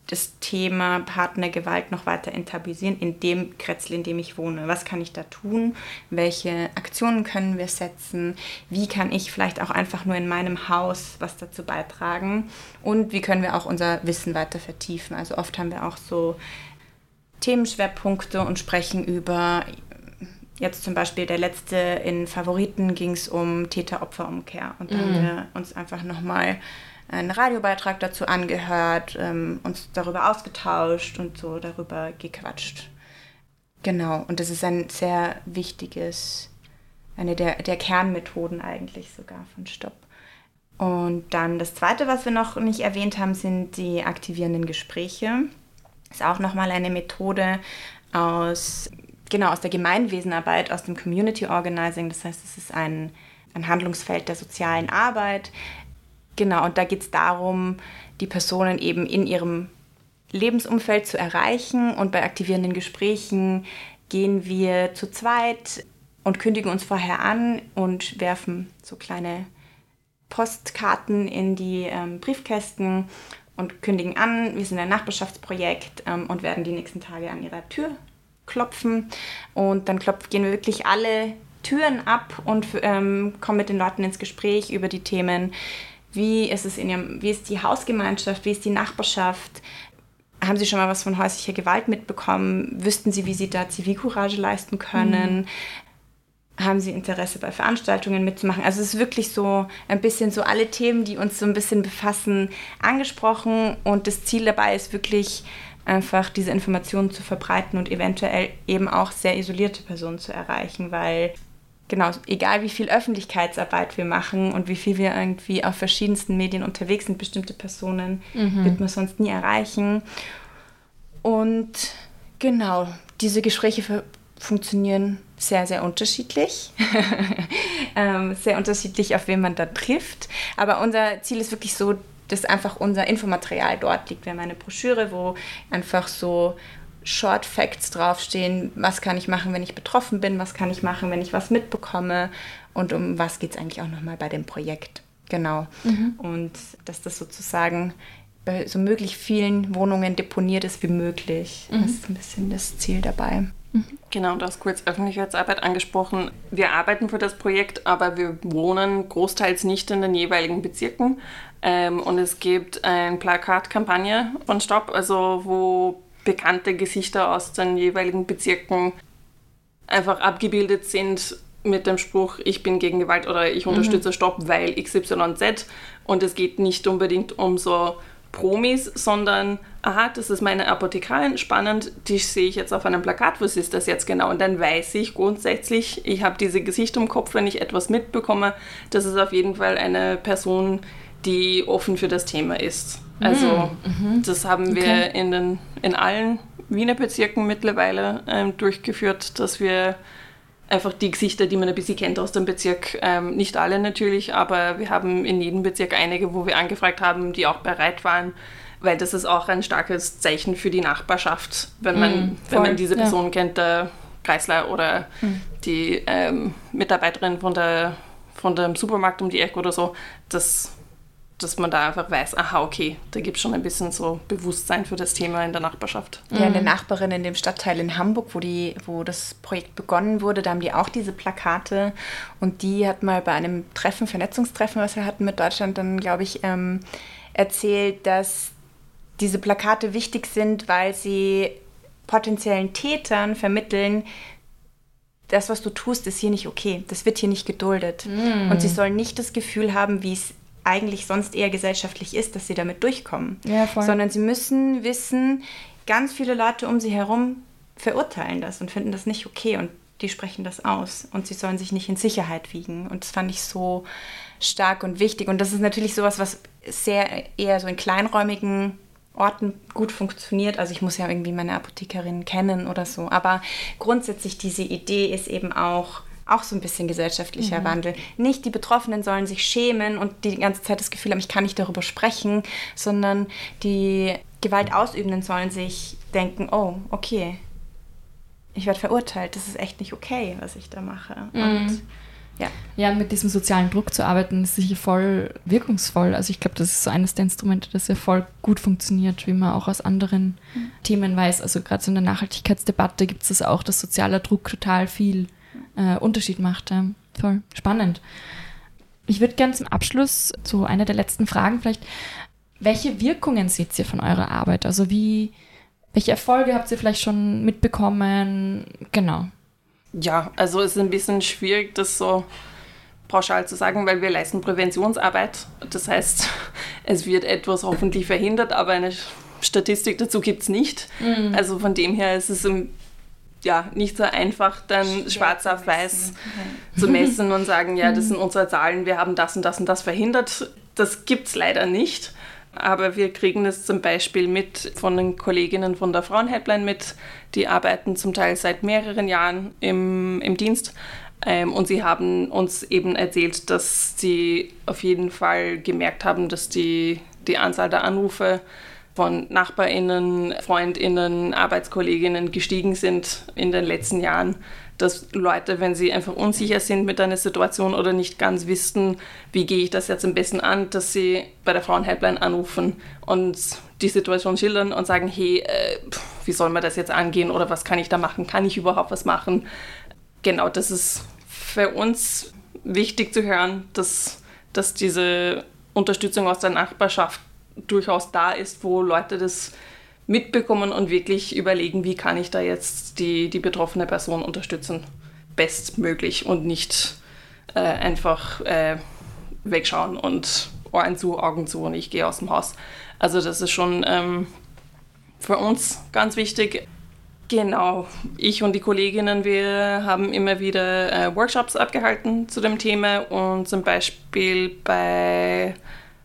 das Thema Partnergewalt noch weiter enttabuisieren in dem Kretzel, in dem ich wohne. Was kann ich da tun? Welche Aktionen können wir setzen? Wie kann ich vielleicht auch einfach nur in meinem Haus was dazu beitragen? Und wie können wir auch unser Wissen weiter vertiefen? Also oft haben wir auch so Themenschwerpunkte und sprechen über Jetzt zum Beispiel der letzte in Favoriten ging es um Täter-Opfer-Umkehr. Und da mhm. haben wir uns einfach nochmal einen Radiobeitrag dazu angehört, ähm, uns darüber ausgetauscht und so darüber gequatscht. Genau, und das ist ein sehr wichtiges, eine der, der Kernmethoden eigentlich sogar von Stopp. Und dann das Zweite, was wir noch nicht erwähnt haben, sind die aktivierenden Gespräche. Ist auch nochmal eine Methode aus, genau, aus der Gemeinwesenarbeit, aus dem Community Organizing. Das heißt, es ist ein, ein Handlungsfeld der sozialen Arbeit, Genau, und da geht es darum, die Personen eben in ihrem Lebensumfeld zu erreichen. Und bei aktivierenden Gesprächen gehen wir zu zweit und kündigen uns vorher an und werfen so kleine Postkarten in die ähm, Briefkästen und kündigen an, wir sind ein Nachbarschaftsprojekt ähm, und werden die nächsten Tage an ihrer Tür klopfen. Und dann klopf, gehen wir wirklich alle Türen ab und ähm, kommen mit den Leuten ins Gespräch über die Themen. Wie ist es in ihrem, wie ist die Hausgemeinschaft, wie ist die Nachbarschaft? Haben Sie schon mal was von häuslicher Gewalt mitbekommen? Wüssten Sie, wie Sie da Zivilcourage leisten können? Mhm haben sie Interesse bei Veranstaltungen mitzumachen. Also es ist wirklich so ein bisschen so alle Themen, die uns so ein bisschen befassen, angesprochen und das Ziel dabei ist wirklich einfach diese Informationen zu verbreiten und eventuell eben auch sehr isolierte Personen zu erreichen, weil genau, egal wie viel Öffentlichkeitsarbeit wir machen und wie viel wir irgendwie auf verschiedensten Medien unterwegs sind, bestimmte Personen mhm. wird man sonst nie erreichen. Und genau, diese Gespräche funktionieren sehr, sehr unterschiedlich. ähm, sehr unterschiedlich, auf wen man da trifft. Aber unser Ziel ist wirklich so, dass einfach unser Infomaterial dort liegt. Wir haben eine Broschüre, wo einfach so Short Facts draufstehen. Was kann ich machen, wenn ich betroffen bin? Was kann ich machen, wenn ich was mitbekomme? Und um was geht es eigentlich auch nochmal bei dem Projekt? Genau. Mhm. Und dass das sozusagen bei so möglich vielen Wohnungen deponiert ist wie möglich. Mhm. Das ist ein bisschen das Ziel dabei. Genau, du hast kurz Öffentlichkeitsarbeit angesprochen. Wir arbeiten für das Projekt, aber wir wohnen großteils nicht in den jeweiligen Bezirken. Ähm, und es gibt eine Plakatkampagne von Stopp, also wo bekannte Gesichter aus den jeweiligen Bezirken einfach abgebildet sind mit dem Spruch, ich bin gegen Gewalt oder ich unterstütze mhm. Stopp, weil XYZ. Und es geht nicht unbedingt um so Promis, sondern, aha, das ist meine Apothekarin, spannend, die sehe ich jetzt auf einem Plakat, was ist das jetzt genau? Und dann weiß ich grundsätzlich, ich habe diese Gesicht im Kopf, wenn ich etwas mitbekomme, das ist auf jeden Fall eine Person, die offen für das Thema ist. Also mhm. das haben wir okay. in, den, in allen Wiener Bezirken mittlerweile ähm, durchgeführt, dass wir einfach die Gesichter, die man ein bisschen kennt aus dem Bezirk. Ähm, nicht alle natürlich, aber wir haben in jedem Bezirk einige, wo wir angefragt haben, die auch bereit waren, weil das ist auch ein starkes Zeichen für die Nachbarschaft, wenn man, mm, wenn man diese Person ja. kennt, der Kreisler oder mm. die ähm, Mitarbeiterin von, der, von dem Supermarkt um die Ecke oder so. Das dass man da einfach weiß, aha, okay, da gibt es schon ein bisschen so Bewusstsein für das Thema in der Nachbarschaft. Ja, eine mhm. Nachbarin in dem Stadtteil in Hamburg, wo, die, wo das Projekt begonnen wurde, da haben die auch diese Plakate und die hat mal bei einem Treffen, Vernetzungstreffen, was wir hatten mit Deutschland, dann glaube ich, ähm, erzählt, dass diese Plakate wichtig sind, weil sie potenziellen Tätern vermitteln, das, was du tust, ist hier nicht okay. Das wird hier nicht geduldet. Mm. Und sie sollen nicht das Gefühl haben, wie es eigentlich sonst eher gesellschaftlich ist, dass sie damit durchkommen. Ja, Sondern sie müssen wissen, ganz viele Leute um sie herum verurteilen das und finden das nicht okay und die sprechen das aus und sie sollen sich nicht in Sicherheit wiegen. Und das fand ich so stark und wichtig. Und das ist natürlich sowas, was sehr eher so in kleinräumigen Orten gut funktioniert. Also ich muss ja irgendwie meine Apothekerin kennen oder so. Aber grundsätzlich diese Idee ist eben auch, auch so ein bisschen gesellschaftlicher mhm. Wandel. Nicht die Betroffenen sollen sich schämen und die ganze Zeit das Gefühl haben, ich kann nicht darüber sprechen, sondern die Gewaltausübenden sollen sich denken, oh, okay, ich werde verurteilt, das ist echt nicht okay, was ich da mache. Mhm. Und ja. ja, mit diesem sozialen Druck zu arbeiten, ist sicher voll wirkungsvoll. Also ich glaube, das ist so eines der Instrumente, das ja voll gut funktioniert, wie man auch aus anderen mhm. Themen weiß. Also gerade so in der Nachhaltigkeitsdebatte gibt es das auch, dass sozialer Druck total viel äh, Unterschied macht. Ja. Voll spannend. Ich würde gerne zum Abschluss, so einer der letzten Fragen vielleicht, welche Wirkungen seht ihr von eurer Arbeit? Also wie, welche Erfolge habt ihr vielleicht schon mitbekommen? Genau. Ja, also es ist ein bisschen schwierig, das so pauschal zu sagen, weil wir leisten Präventionsarbeit. Das heißt, es wird etwas hoffentlich verhindert, aber eine Statistik dazu gibt es nicht. Mhm. Also von dem her ist es ein ja, nicht so einfach, dann Schwer schwarz auf weiß mhm. zu messen und sagen, ja, das sind unsere Zahlen, wir haben das und das und das verhindert. Das gibt es leider nicht. Aber wir kriegen es zum Beispiel mit von den Kolleginnen von der Frauenhelpline mit. Die arbeiten zum Teil seit mehreren Jahren im, im Dienst. Ähm, und sie haben uns eben erzählt, dass sie auf jeden Fall gemerkt haben, dass die, die Anzahl der Anrufe von Nachbarinnen, Freundinnen, Arbeitskolleginnen gestiegen sind in den letzten Jahren, dass Leute, wenn sie einfach unsicher sind mit einer Situation oder nicht ganz wissen, wie gehe ich das jetzt am besten an, dass sie bei der Frauenhelpline anrufen und die Situation schildern und sagen, hey, äh, wie soll man das jetzt angehen oder was kann ich da machen? Kann ich überhaupt was machen? Genau, das ist für uns wichtig zu hören, dass, dass diese Unterstützung aus der Nachbarschaft durchaus da ist, wo Leute das mitbekommen und wirklich überlegen, wie kann ich da jetzt die, die betroffene Person unterstützen, bestmöglich und nicht äh, einfach äh, wegschauen und Ohren zu, Augen zu und ich gehe aus dem Haus. Also das ist schon ähm, für uns ganz wichtig. Genau, ich und die Kolleginnen, wir haben immer wieder äh, Workshops abgehalten zu dem Thema und zum Beispiel bei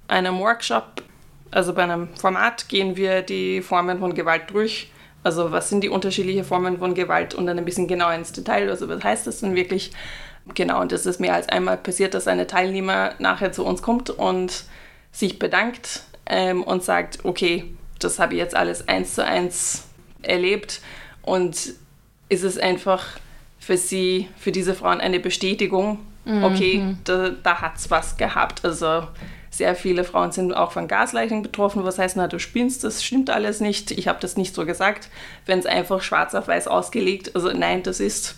einem Workshop also bei einem Format gehen wir die Formen von Gewalt durch. Also was sind die unterschiedlichen Formen von Gewalt und dann ein bisschen genauer ins Detail. Also was heißt das denn wirklich? Genau, und das ist mehr als einmal passiert, dass eine Teilnehmer nachher zu uns kommt und sich bedankt ähm, und sagt, okay, das habe ich jetzt alles eins zu eins erlebt und ist es einfach für sie, für diese Frauen eine Bestätigung, okay, mhm. da, da hat es was gehabt. Also sehr viele Frauen sind auch von Gasleichen betroffen, was heißt, na, du spinnst, das stimmt alles nicht, ich habe das nicht so gesagt. Wenn es einfach schwarz auf weiß ausgelegt, also nein, das ist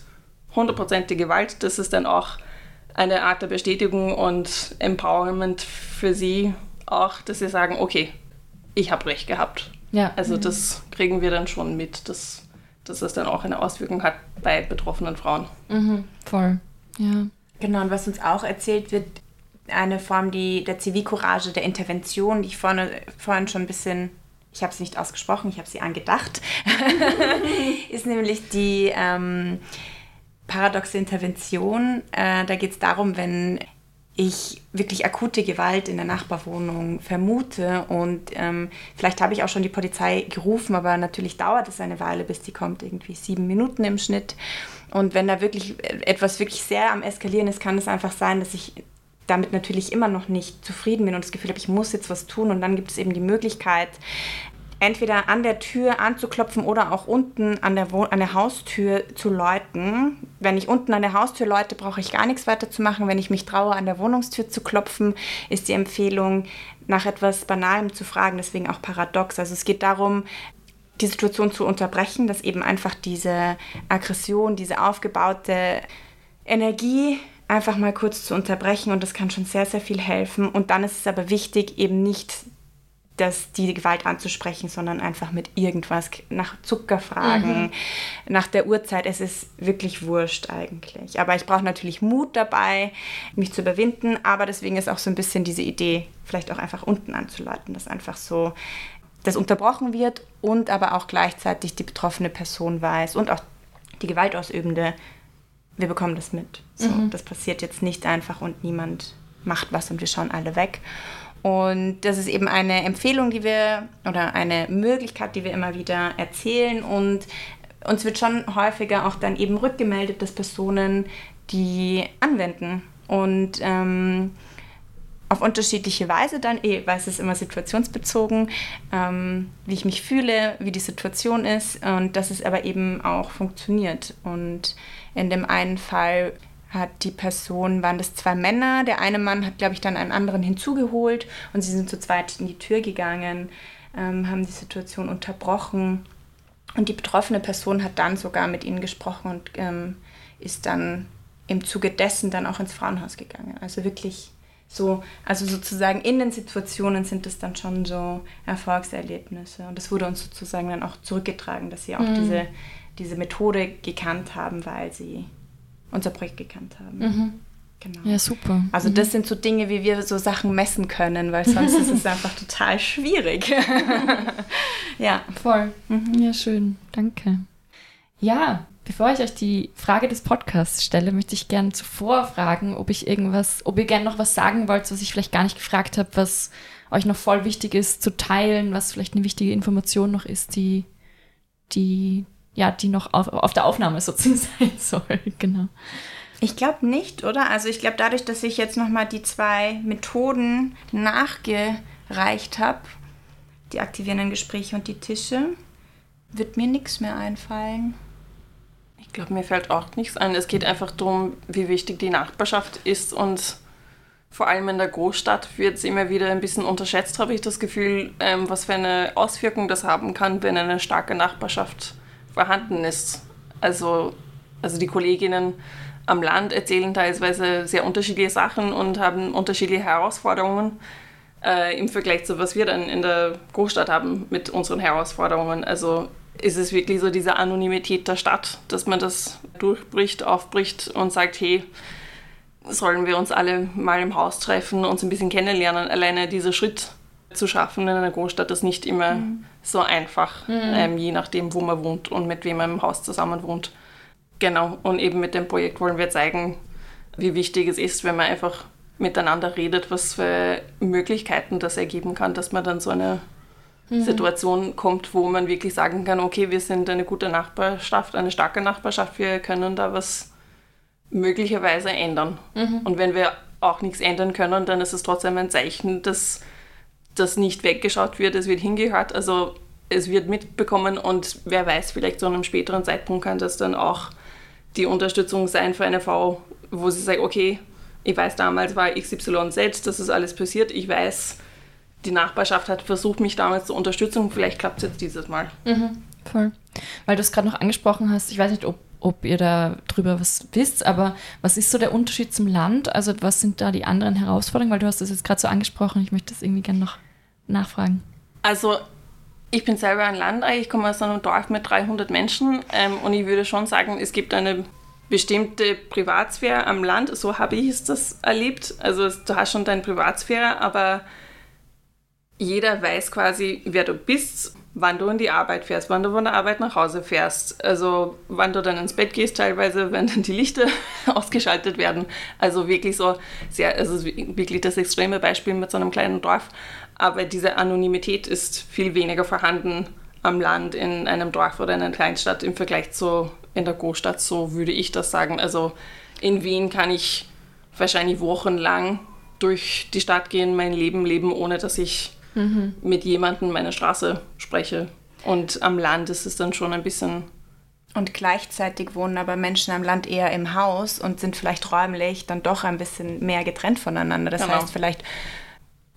hundertprozentige Gewalt, das ist dann auch eine Art der Bestätigung und Empowerment für sie auch, dass sie sagen, okay, ich habe recht gehabt. Ja. Also mhm. das kriegen wir dann schon mit, dass, dass das dann auch eine Auswirkung hat bei betroffenen Frauen. Mhm. Voll, ja. Genau, und was uns auch erzählt wird, eine Form die, der Zivilcourage, der Intervention, die ich vorne, vorhin schon ein bisschen, ich habe es nicht ausgesprochen, ich habe sie angedacht, ist nämlich die ähm, paradoxe Intervention. Äh, da geht es darum, wenn ich wirklich akute Gewalt in der Nachbarwohnung vermute und ähm, vielleicht habe ich auch schon die Polizei gerufen, aber natürlich dauert es eine Weile, bis die kommt, irgendwie sieben Minuten im Schnitt. Und wenn da wirklich etwas wirklich sehr am Eskalieren ist, kann es einfach sein, dass ich damit natürlich immer noch nicht zufrieden bin und das Gefühl habe, ich muss jetzt was tun. Und dann gibt es eben die Möglichkeit, entweder an der Tür anzuklopfen oder auch unten an der, Wo an der Haustür zu läuten. Wenn ich unten an der Haustür läute, brauche ich gar nichts weiter zu machen. Wenn ich mich traue, an der Wohnungstür zu klopfen, ist die Empfehlung, nach etwas Banalem zu fragen. Deswegen auch paradox. Also es geht darum, die Situation zu unterbrechen, dass eben einfach diese Aggression, diese aufgebaute Energie einfach mal kurz zu unterbrechen und das kann schon sehr, sehr viel helfen. Und dann ist es aber wichtig, eben nicht das, die Gewalt anzusprechen, sondern einfach mit irgendwas nach Zucker fragen, mhm. nach der Uhrzeit. Es ist wirklich wurscht eigentlich. Aber ich brauche natürlich Mut dabei, mich zu überwinden. Aber deswegen ist auch so ein bisschen diese Idee, vielleicht auch einfach unten anzuleiten, dass einfach so das unterbrochen wird und aber auch gleichzeitig die betroffene Person weiß und auch die Gewaltausübende wir bekommen das mit. So, mhm. Das passiert jetzt nicht einfach und niemand macht was und wir schauen alle weg. Und das ist eben eine Empfehlung, die wir oder eine Möglichkeit, die wir immer wieder erzählen. Und uns wird schon häufiger auch dann eben rückgemeldet, dass Personen die anwenden. Und ähm, auf unterschiedliche Weise dann, eh, weil es ist immer situationsbezogen, ähm, wie ich mich fühle, wie die Situation ist und dass es aber eben auch funktioniert. Und in dem einen Fall hat die Person, waren das zwei Männer. Der eine Mann hat, glaube ich, dann einen anderen hinzugeholt und sie sind zu zweit in die Tür gegangen, ähm, haben die Situation unterbrochen. Und die betroffene Person hat dann sogar mit ihnen gesprochen und ähm, ist dann im Zuge dessen dann auch ins Frauenhaus gegangen. Also wirklich so, also sozusagen in den Situationen sind es dann schon so Erfolgserlebnisse. Und das wurde uns sozusagen dann auch zurückgetragen, dass sie auch mhm. diese diese Methode gekannt haben, weil sie unser Projekt gekannt haben. Mhm. Genau. Ja, super. Also mhm. das sind so Dinge, wie wir so Sachen messen können, weil sonst ist es einfach total schwierig. ja. Voll. Mhm. Ja, schön. Danke. Ja, bevor ich euch die Frage des Podcasts stelle, möchte ich gerne zuvor fragen, ob ich irgendwas, ob ihr gerne noch was sagen wollt, was ich vielleicht gar nicht gefragt habe, was euch noch voll wichtig ist zu teilen, was vielleicht eine wichtige Information noch ist, die, die ja, die noch auf, auf der Aufnahme sozusagen sein soll. Genau. Ich glaube nicht, oder? Also ich glaube, dadurch, dass ich jetzt nochmal die zwei Methoden nachgereicht habe, die aktivierenden Gespräche und die Tische. Wird mir nichts mehr einfallen. Ich glaube, mir fällt auch nichts ein. Es geht einfach darum, wie wichtig die Nachbarschaft ist und vor allem in der Großstadt wird es immer wieder ein bisschen unterschätzt, habe ich das Gefühl, ähm, was für eine Auswirkung das haben kann, wenn eine starke Nachbarschaft vorhanden ist. Also, also die Kolleginnen am Land erzählen teilweise sehr unterschiedliche Sachen und haben unterschiedliche Herausforderungen äh, im Vergleich zu was wir dann in der Großstadt haben mit unseren Herausforderungen. Also ist es wirklich so diese Anonymität der Stadt, dass man das durchbricht, aufbricht und sagt, hey, sollen wir uns alle mal im Haus treffen, uns ein bisschen kennenlernen. Alleine dieser Schritt zu schaffen in einer Großstadt ist nicht immer mhm. so einfach, mhm. ähm, je nachdem, wo man wohnt und mit wem man im Haus zusammen wohnt. Genau, und eben mit dem Projekt wollen wir zeigen, wie wichtig es ist, wenn man einfach miteinander redet, was für Möglichkeiten das ergeben kann, dass man dann so eine mhm. Situation kommt, wo man wirklich sagen kann, okay, wir sind eine gute Nachbarschaft, eine starke Nachbarschaft, wir können da was möglicherweise ändern. Mhm. Und wenn wir auch nichts ändern können, dann ist es trotzdem ein Zeichen, dass das nicht weggeschaut wird, es wird hingehört, also es wird mitbekommen und wer weiß, vielleicht zu einem späteren Zeitpunkt kann das dann auch die Unterstützung sein für eine Frau, wo sie sagt, okay, ich weiß, damals war XYZ, das ist alles passiert, ich weiß, die Nachbarschaft hat versucht, mich damals zu unterstützen, vielleicht klappt es jetzt dieses Mal. Mhm, voll. Weil du es gerade noch angesprochen hast, ich weiß nicht, ob, ob ihr da drüber was wisst, aber was ist so der Unterschied zum Land? Also was sind da die anderen Herausforderungen? Weil du hast das jetzt gerade so angesprochen, ich möchte das irgendwie gerne noch nachfragen. Also ich bin selber ein Landei, ich komme aus einem Dorf mit 300 Menschen ähm, und ich würde schon sagen, es gibt eine bestimmte Privatsphäre am Land, so habe ich das erlebt. Also du hast schon deine Privatsphäre, aber jeder weiß quasi, wer du bist, wann du in die Arbeit fährst, wann du von der Arbeit nach Hause fährst. Also wann du dann ins Bett gehst teilweise, wenn dann die Lichter ausgeschaltet werden. Also wirklich so sehr, also wirklich das extreme Beispiel mit so einem kleinen Dorf. Aber diese Anonymität ist viel weniger vorhanden am Land in einem Dorf oder in einer Kleinstadt im Vergleich zu in der Großstadt, so würde ich das sagen. Also in Wien kann ich wahrscheinlich wochenlang durch die Stadt gehen, mein Leben leben, ohne dass ich mhm. mit jemandem meine Straße spreche. Und am Land ist es dann schon ein bisschen. Und gleichzeitig wohnen aber Menschen am Land eher im Haus und sind vielleicht räumlich dann doch ein bisschen mehr getrennt voneinander. Das genau. heißt, vielleicht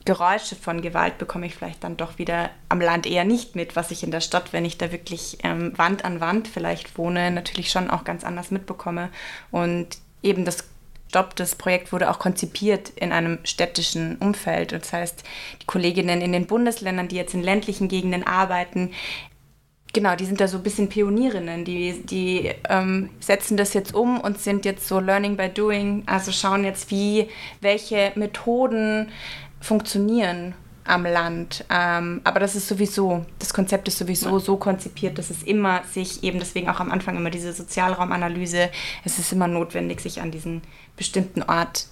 Geräusche von Gewalt bekomme ich vielleicht dann doch wieder am Land eher nicht mit, was ich in der Stadt, wenn ich da wirklich ähm, Wand an Wand vielleicht wohne, natürlich schon auch ganz anders mitbekomme. Und eben das Stopp, das Projekt wurde auch konzipiert in einem städtischen Umfeld. Das heißt, die Kolleginnen in den Bundesländern, die jetzt in ländlichen Gegenden arbeiten, genau, die sind da so ein bisschen Pionierinnen, die, die ähm, setzen das jetzt um und sind jetzt so Learning by Doing, also schauen jetzt, wie, welche Methoden funktionieren am Land. Ähm, aber das ist sowieso, das Konzept ist sowieso so konzipiert, dass es immer sich eben, deswegen auch am Anfang immer diese Sozialraumanalyse, es ist immer notwendig, sich an diesen bestimmten Ort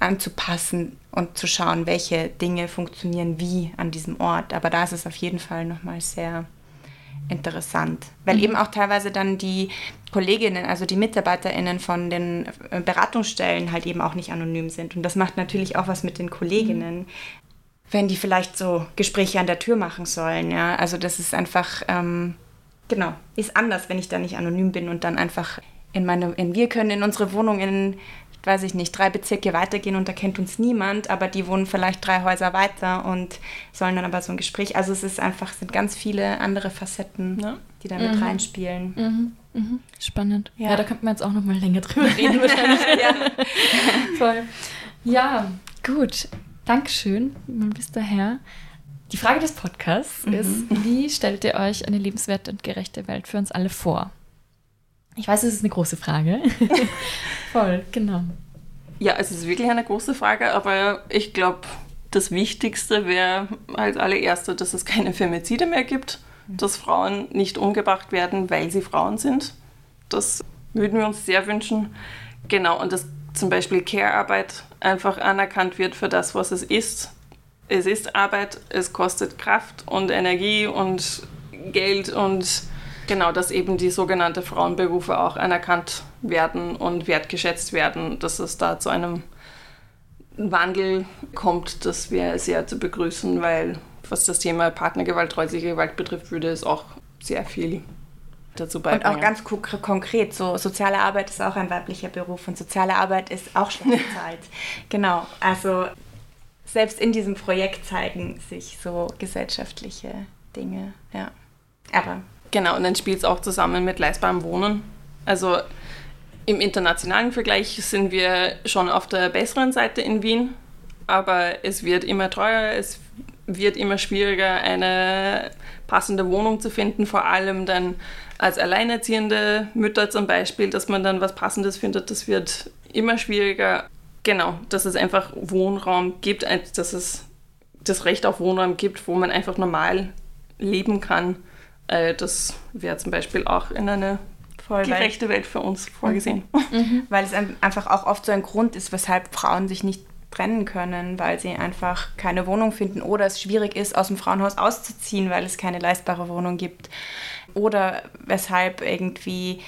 anzupassen und zu schauen, welche Dinge funktionieren wie an diesem Ort. Aber da ist es auf jeden Fall nochmal sehr interessant, weil mhm. eben auch teilweise dann die Kolleginnen, also die MitarbeiterInnen von den äh, Beratungsstellen halt eben auch nicht anonym sind. Und das macht natürlich auch was mit den Kolleginnen, mhm. Wenn die vielleicht so Gespräche an der Tür machen sollen. Ja, also das ist einfach, ähm, genau, ist anders, wenn ich da nicht anonym bin und dann einfach in meine, in, wir können in unsere Wohnung in weiß ich nicht, drei Bezirke weitergehen und da kennt uns niemand, aber die wohnen vielleicht drei Häuser weiter und sollen dann aber so ein Gespräch. Also es ist einfach, sind ganz viele andere Facetten, ja. die da mit mhm. reinspielen. Mhm. Mhm. Spannend. Ja. ja. da könnten wir jetzt auch noch mal länger drüber reden wahrscheinlich. ja. Voll. Ja, gut. Dankeschön, bis daher. Die Frage des Podcasts mhm. ist, wie stellt ihr euch eine lebenswerte und gerechte Welt für uns alle vor? Ich weiß, es ist eine große Frage. Voll, genau. Ja, es ist wirklich eine große Frage, aber ich glaube, das Wichtigste wäre als allererster, dass es keine Femizide mehr gibt, dass Frauen nicht umgebracht werden, weil sie Frauen sind. Das würden wir uns sehr wünschen. Genau, und dass zum Beispiel Care-Arbeit einfach anerkannt wird für das, was es ist. Es ist Arbeit, es kostet Kraft und Energie und Geld und Genau, dass eben die sogenannten Frauenberufe auch anerkannt werden und wertgeschätzt werden, dass es da zu einem Wandel kommt, das wäre sehr zu begrüßen, weil was das Thema Partnergewalt, häusliche Gewalt betrifft, würde es auch sehr viel dazu beibringen. Und auch ganz konkret, so soziale Arbeit ist auch ein weiblicher Beruf und soziale Arbeit ist auch schlecht bezahlt. genau, also selbst in diesem Projekt zeigen sich so gesellschaftliche Dinge, ja. Aber Genau, und dann spielt es auch zusammen mit leistbarem Wohnen. Also im internationalen Vergleich sind wir schon auf der besseren Seite in Wien, aber es wird immer teurer, es wird immer schwieriger, eine passende Wohnung zu finden, vor allem dann als alleinerziehende Mütter zum Beispiel, dass man dann was Passendes findet, das wird immer schwieriger. Genau, dass es einfach Wohnraum gibt, dass es das Recht auf Wohnraum gibt, wo man einfach normal leben kann. Äh, das wäre zum Beispiel auch in einer Voll, gerechte Welt für uns vorgesehen. Mhm. Weil es einfach auch oft so ein Grund ist, weshalb Frauen sich nicht trennen können, weil sie einfach keine Wohnung finden oder es schwierig ist, aus dem Frauenhaus auszuziehen, weil es keine leistbare Wohnung gibt. Oder weshalb irgendwie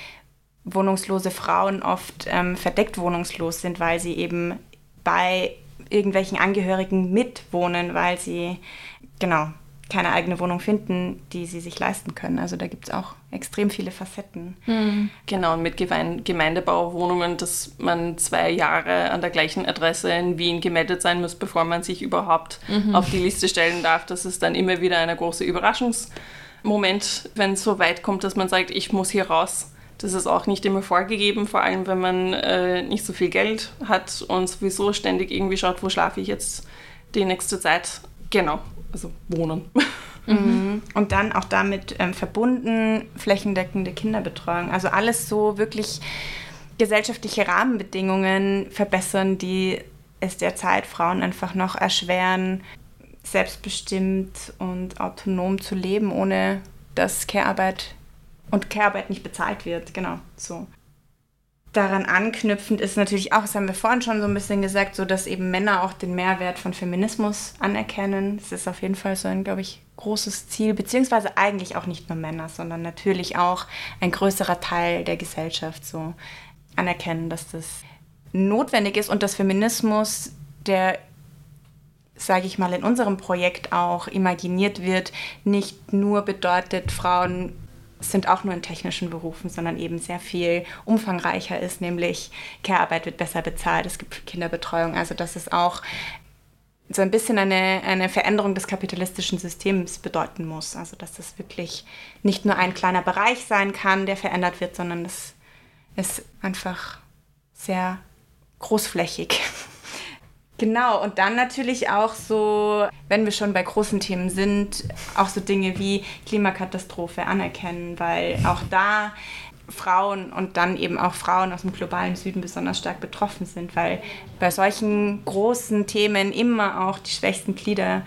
wohnungslose Frauen oft ähm, verdeckt wohnungslos sind, weil sie eben bei irgendwelchen Angehörigen mitwohnen, weil sie genau keine eigene Wohnung finden, die sie sich leisten können. Also da gibt es auch extrem viele Facetten. Mhm. Genau, und mit Gemeindebauwohnungen, dass man zwei Jahre an der gleichen Adresse in Wien gemeldet sein muss, bevor man sich überhaupt mhm. auf die Liste stellen darf. Das ist dann immer wieder ein großer Überraschungsmoment, wenn es so weit kommt, dass man sagt, ich muss hier raus. Das ist auch nicht immer vorgegeben, vor allem wenn man äh, nicht so viel Geld hat und sowieso ständig irgendwie schaut, wo schlafe ich jetzt die nächste Zeit. Genau, also wohnen. Mhm. Und dann auch damit ähm, verbunden flächendeckende Kinderbetreuung. Also alles so wirklich gesellschaftliche Rahmenbedingungen verbessern, die es derzeit Frauen einfach noch erschweren, selbstbestimmt und autonom zu leben, ohne dass Care-Arbeit und Care-Arbeit nicht bezahlt wird. Genau, so daran anknüpfend ist natürlich auch, das haben wir vorhin schon so ein bisschen gesagt, so dass eben Männer auch den Mehrwert von Feminismus anerkennen. Das ist auf jeden Fall so ein, glaube ich, großes Ziel, beziehungsweise eigentlich auch nicht nur Männer, sondern natürlich auch ein größerer Teil der Gesellschaft so anerkennen, dass das notwendig ist und dass Feminismus, der sage ich mal, in unserem Projekt auch imaginiert wird, nicht nur bedeutet, Frauen sind auch nur in technischen Berufen, sondern eben sehr viel umfangreicher ist, nämlich Care-Arbeit wird besser bezahlt, es gibt Kinderbetreuung. Also das ist auch so ein bisschen eine, eine Veränderung des kapitalistischen Systems bedeuten muss. Also dass das wirklich nicht nur ein kleiner Bereich sein kann, der verändert wird, sondern es ist einfach sehr großflächig. Genau, und dann natürlich auch so, wenn wir schon bei großen Themen sind, auch so Dinge wie Klimakatastrophe anerkennen, weil auch da Frauen und dann eben auch Frauen aus dem globalen Süden besonders stark betroffen sind, weil bei solchen großen Themen immer auch die schwächsten Glieder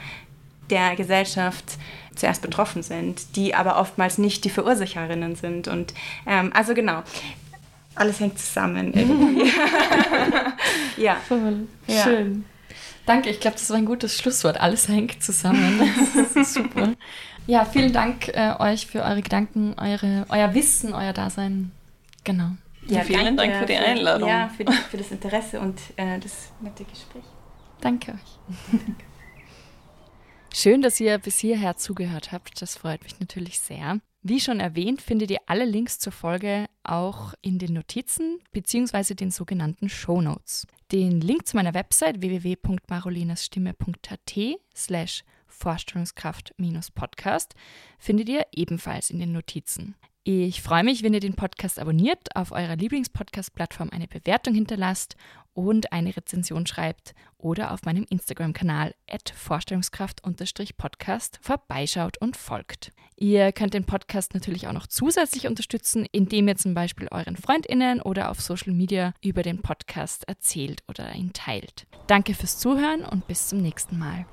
der Gesellschaft zuerst betroffen sind, die aber oftmals nicht die Verursacherinnen sind. Und ähm, also genau, alles hängt zusammen irgendwie. ja. Voll. Ja. Schön. Danke, ich glaube, das war ein gutes Schlusswort. Alles hängt zusammen. Das ist super. Ja, vielen Dank äh, euch für eure Gedanken, eure, euer Wissen, euer Dasein. Genau. Ja, vielen Dank für die Einladung. Ja, für, die, für das Interesse und äh, das nette Gespräch. Danke euch. Schön, dass ihr bis hierher zugehört habt. Das freut mich natürlich sehr. Wie schon erwähnt, findet ihr alle Links zur Folge auch in den Notizen bzw. den sogenannten Show Notes. Den Link zu meiner Website www.marolinasstimme.at slash Vorstellungskraft-Podcast findet ihr ebenfalls in den Notizen. Ich freue mich, wenn ihr den Podcast abonniert, auf eurer Lieblingspodcast-Plattform eine Bewertung hinterlasst und eine Rezension schreibt oder auf meinem Instagram-Kanal Vorstellungskraft-podcast vorbeischaut und folgt. Ihr könnt den Podcast natürlich auch noch zusätzlich unterstützen, indem ihr zum Beispiel euren FreundInnen oder auf Social Media über den Podcast erzählt oder ihn teilt. Danke fürs Zuhören und bis zum nächsten Mal.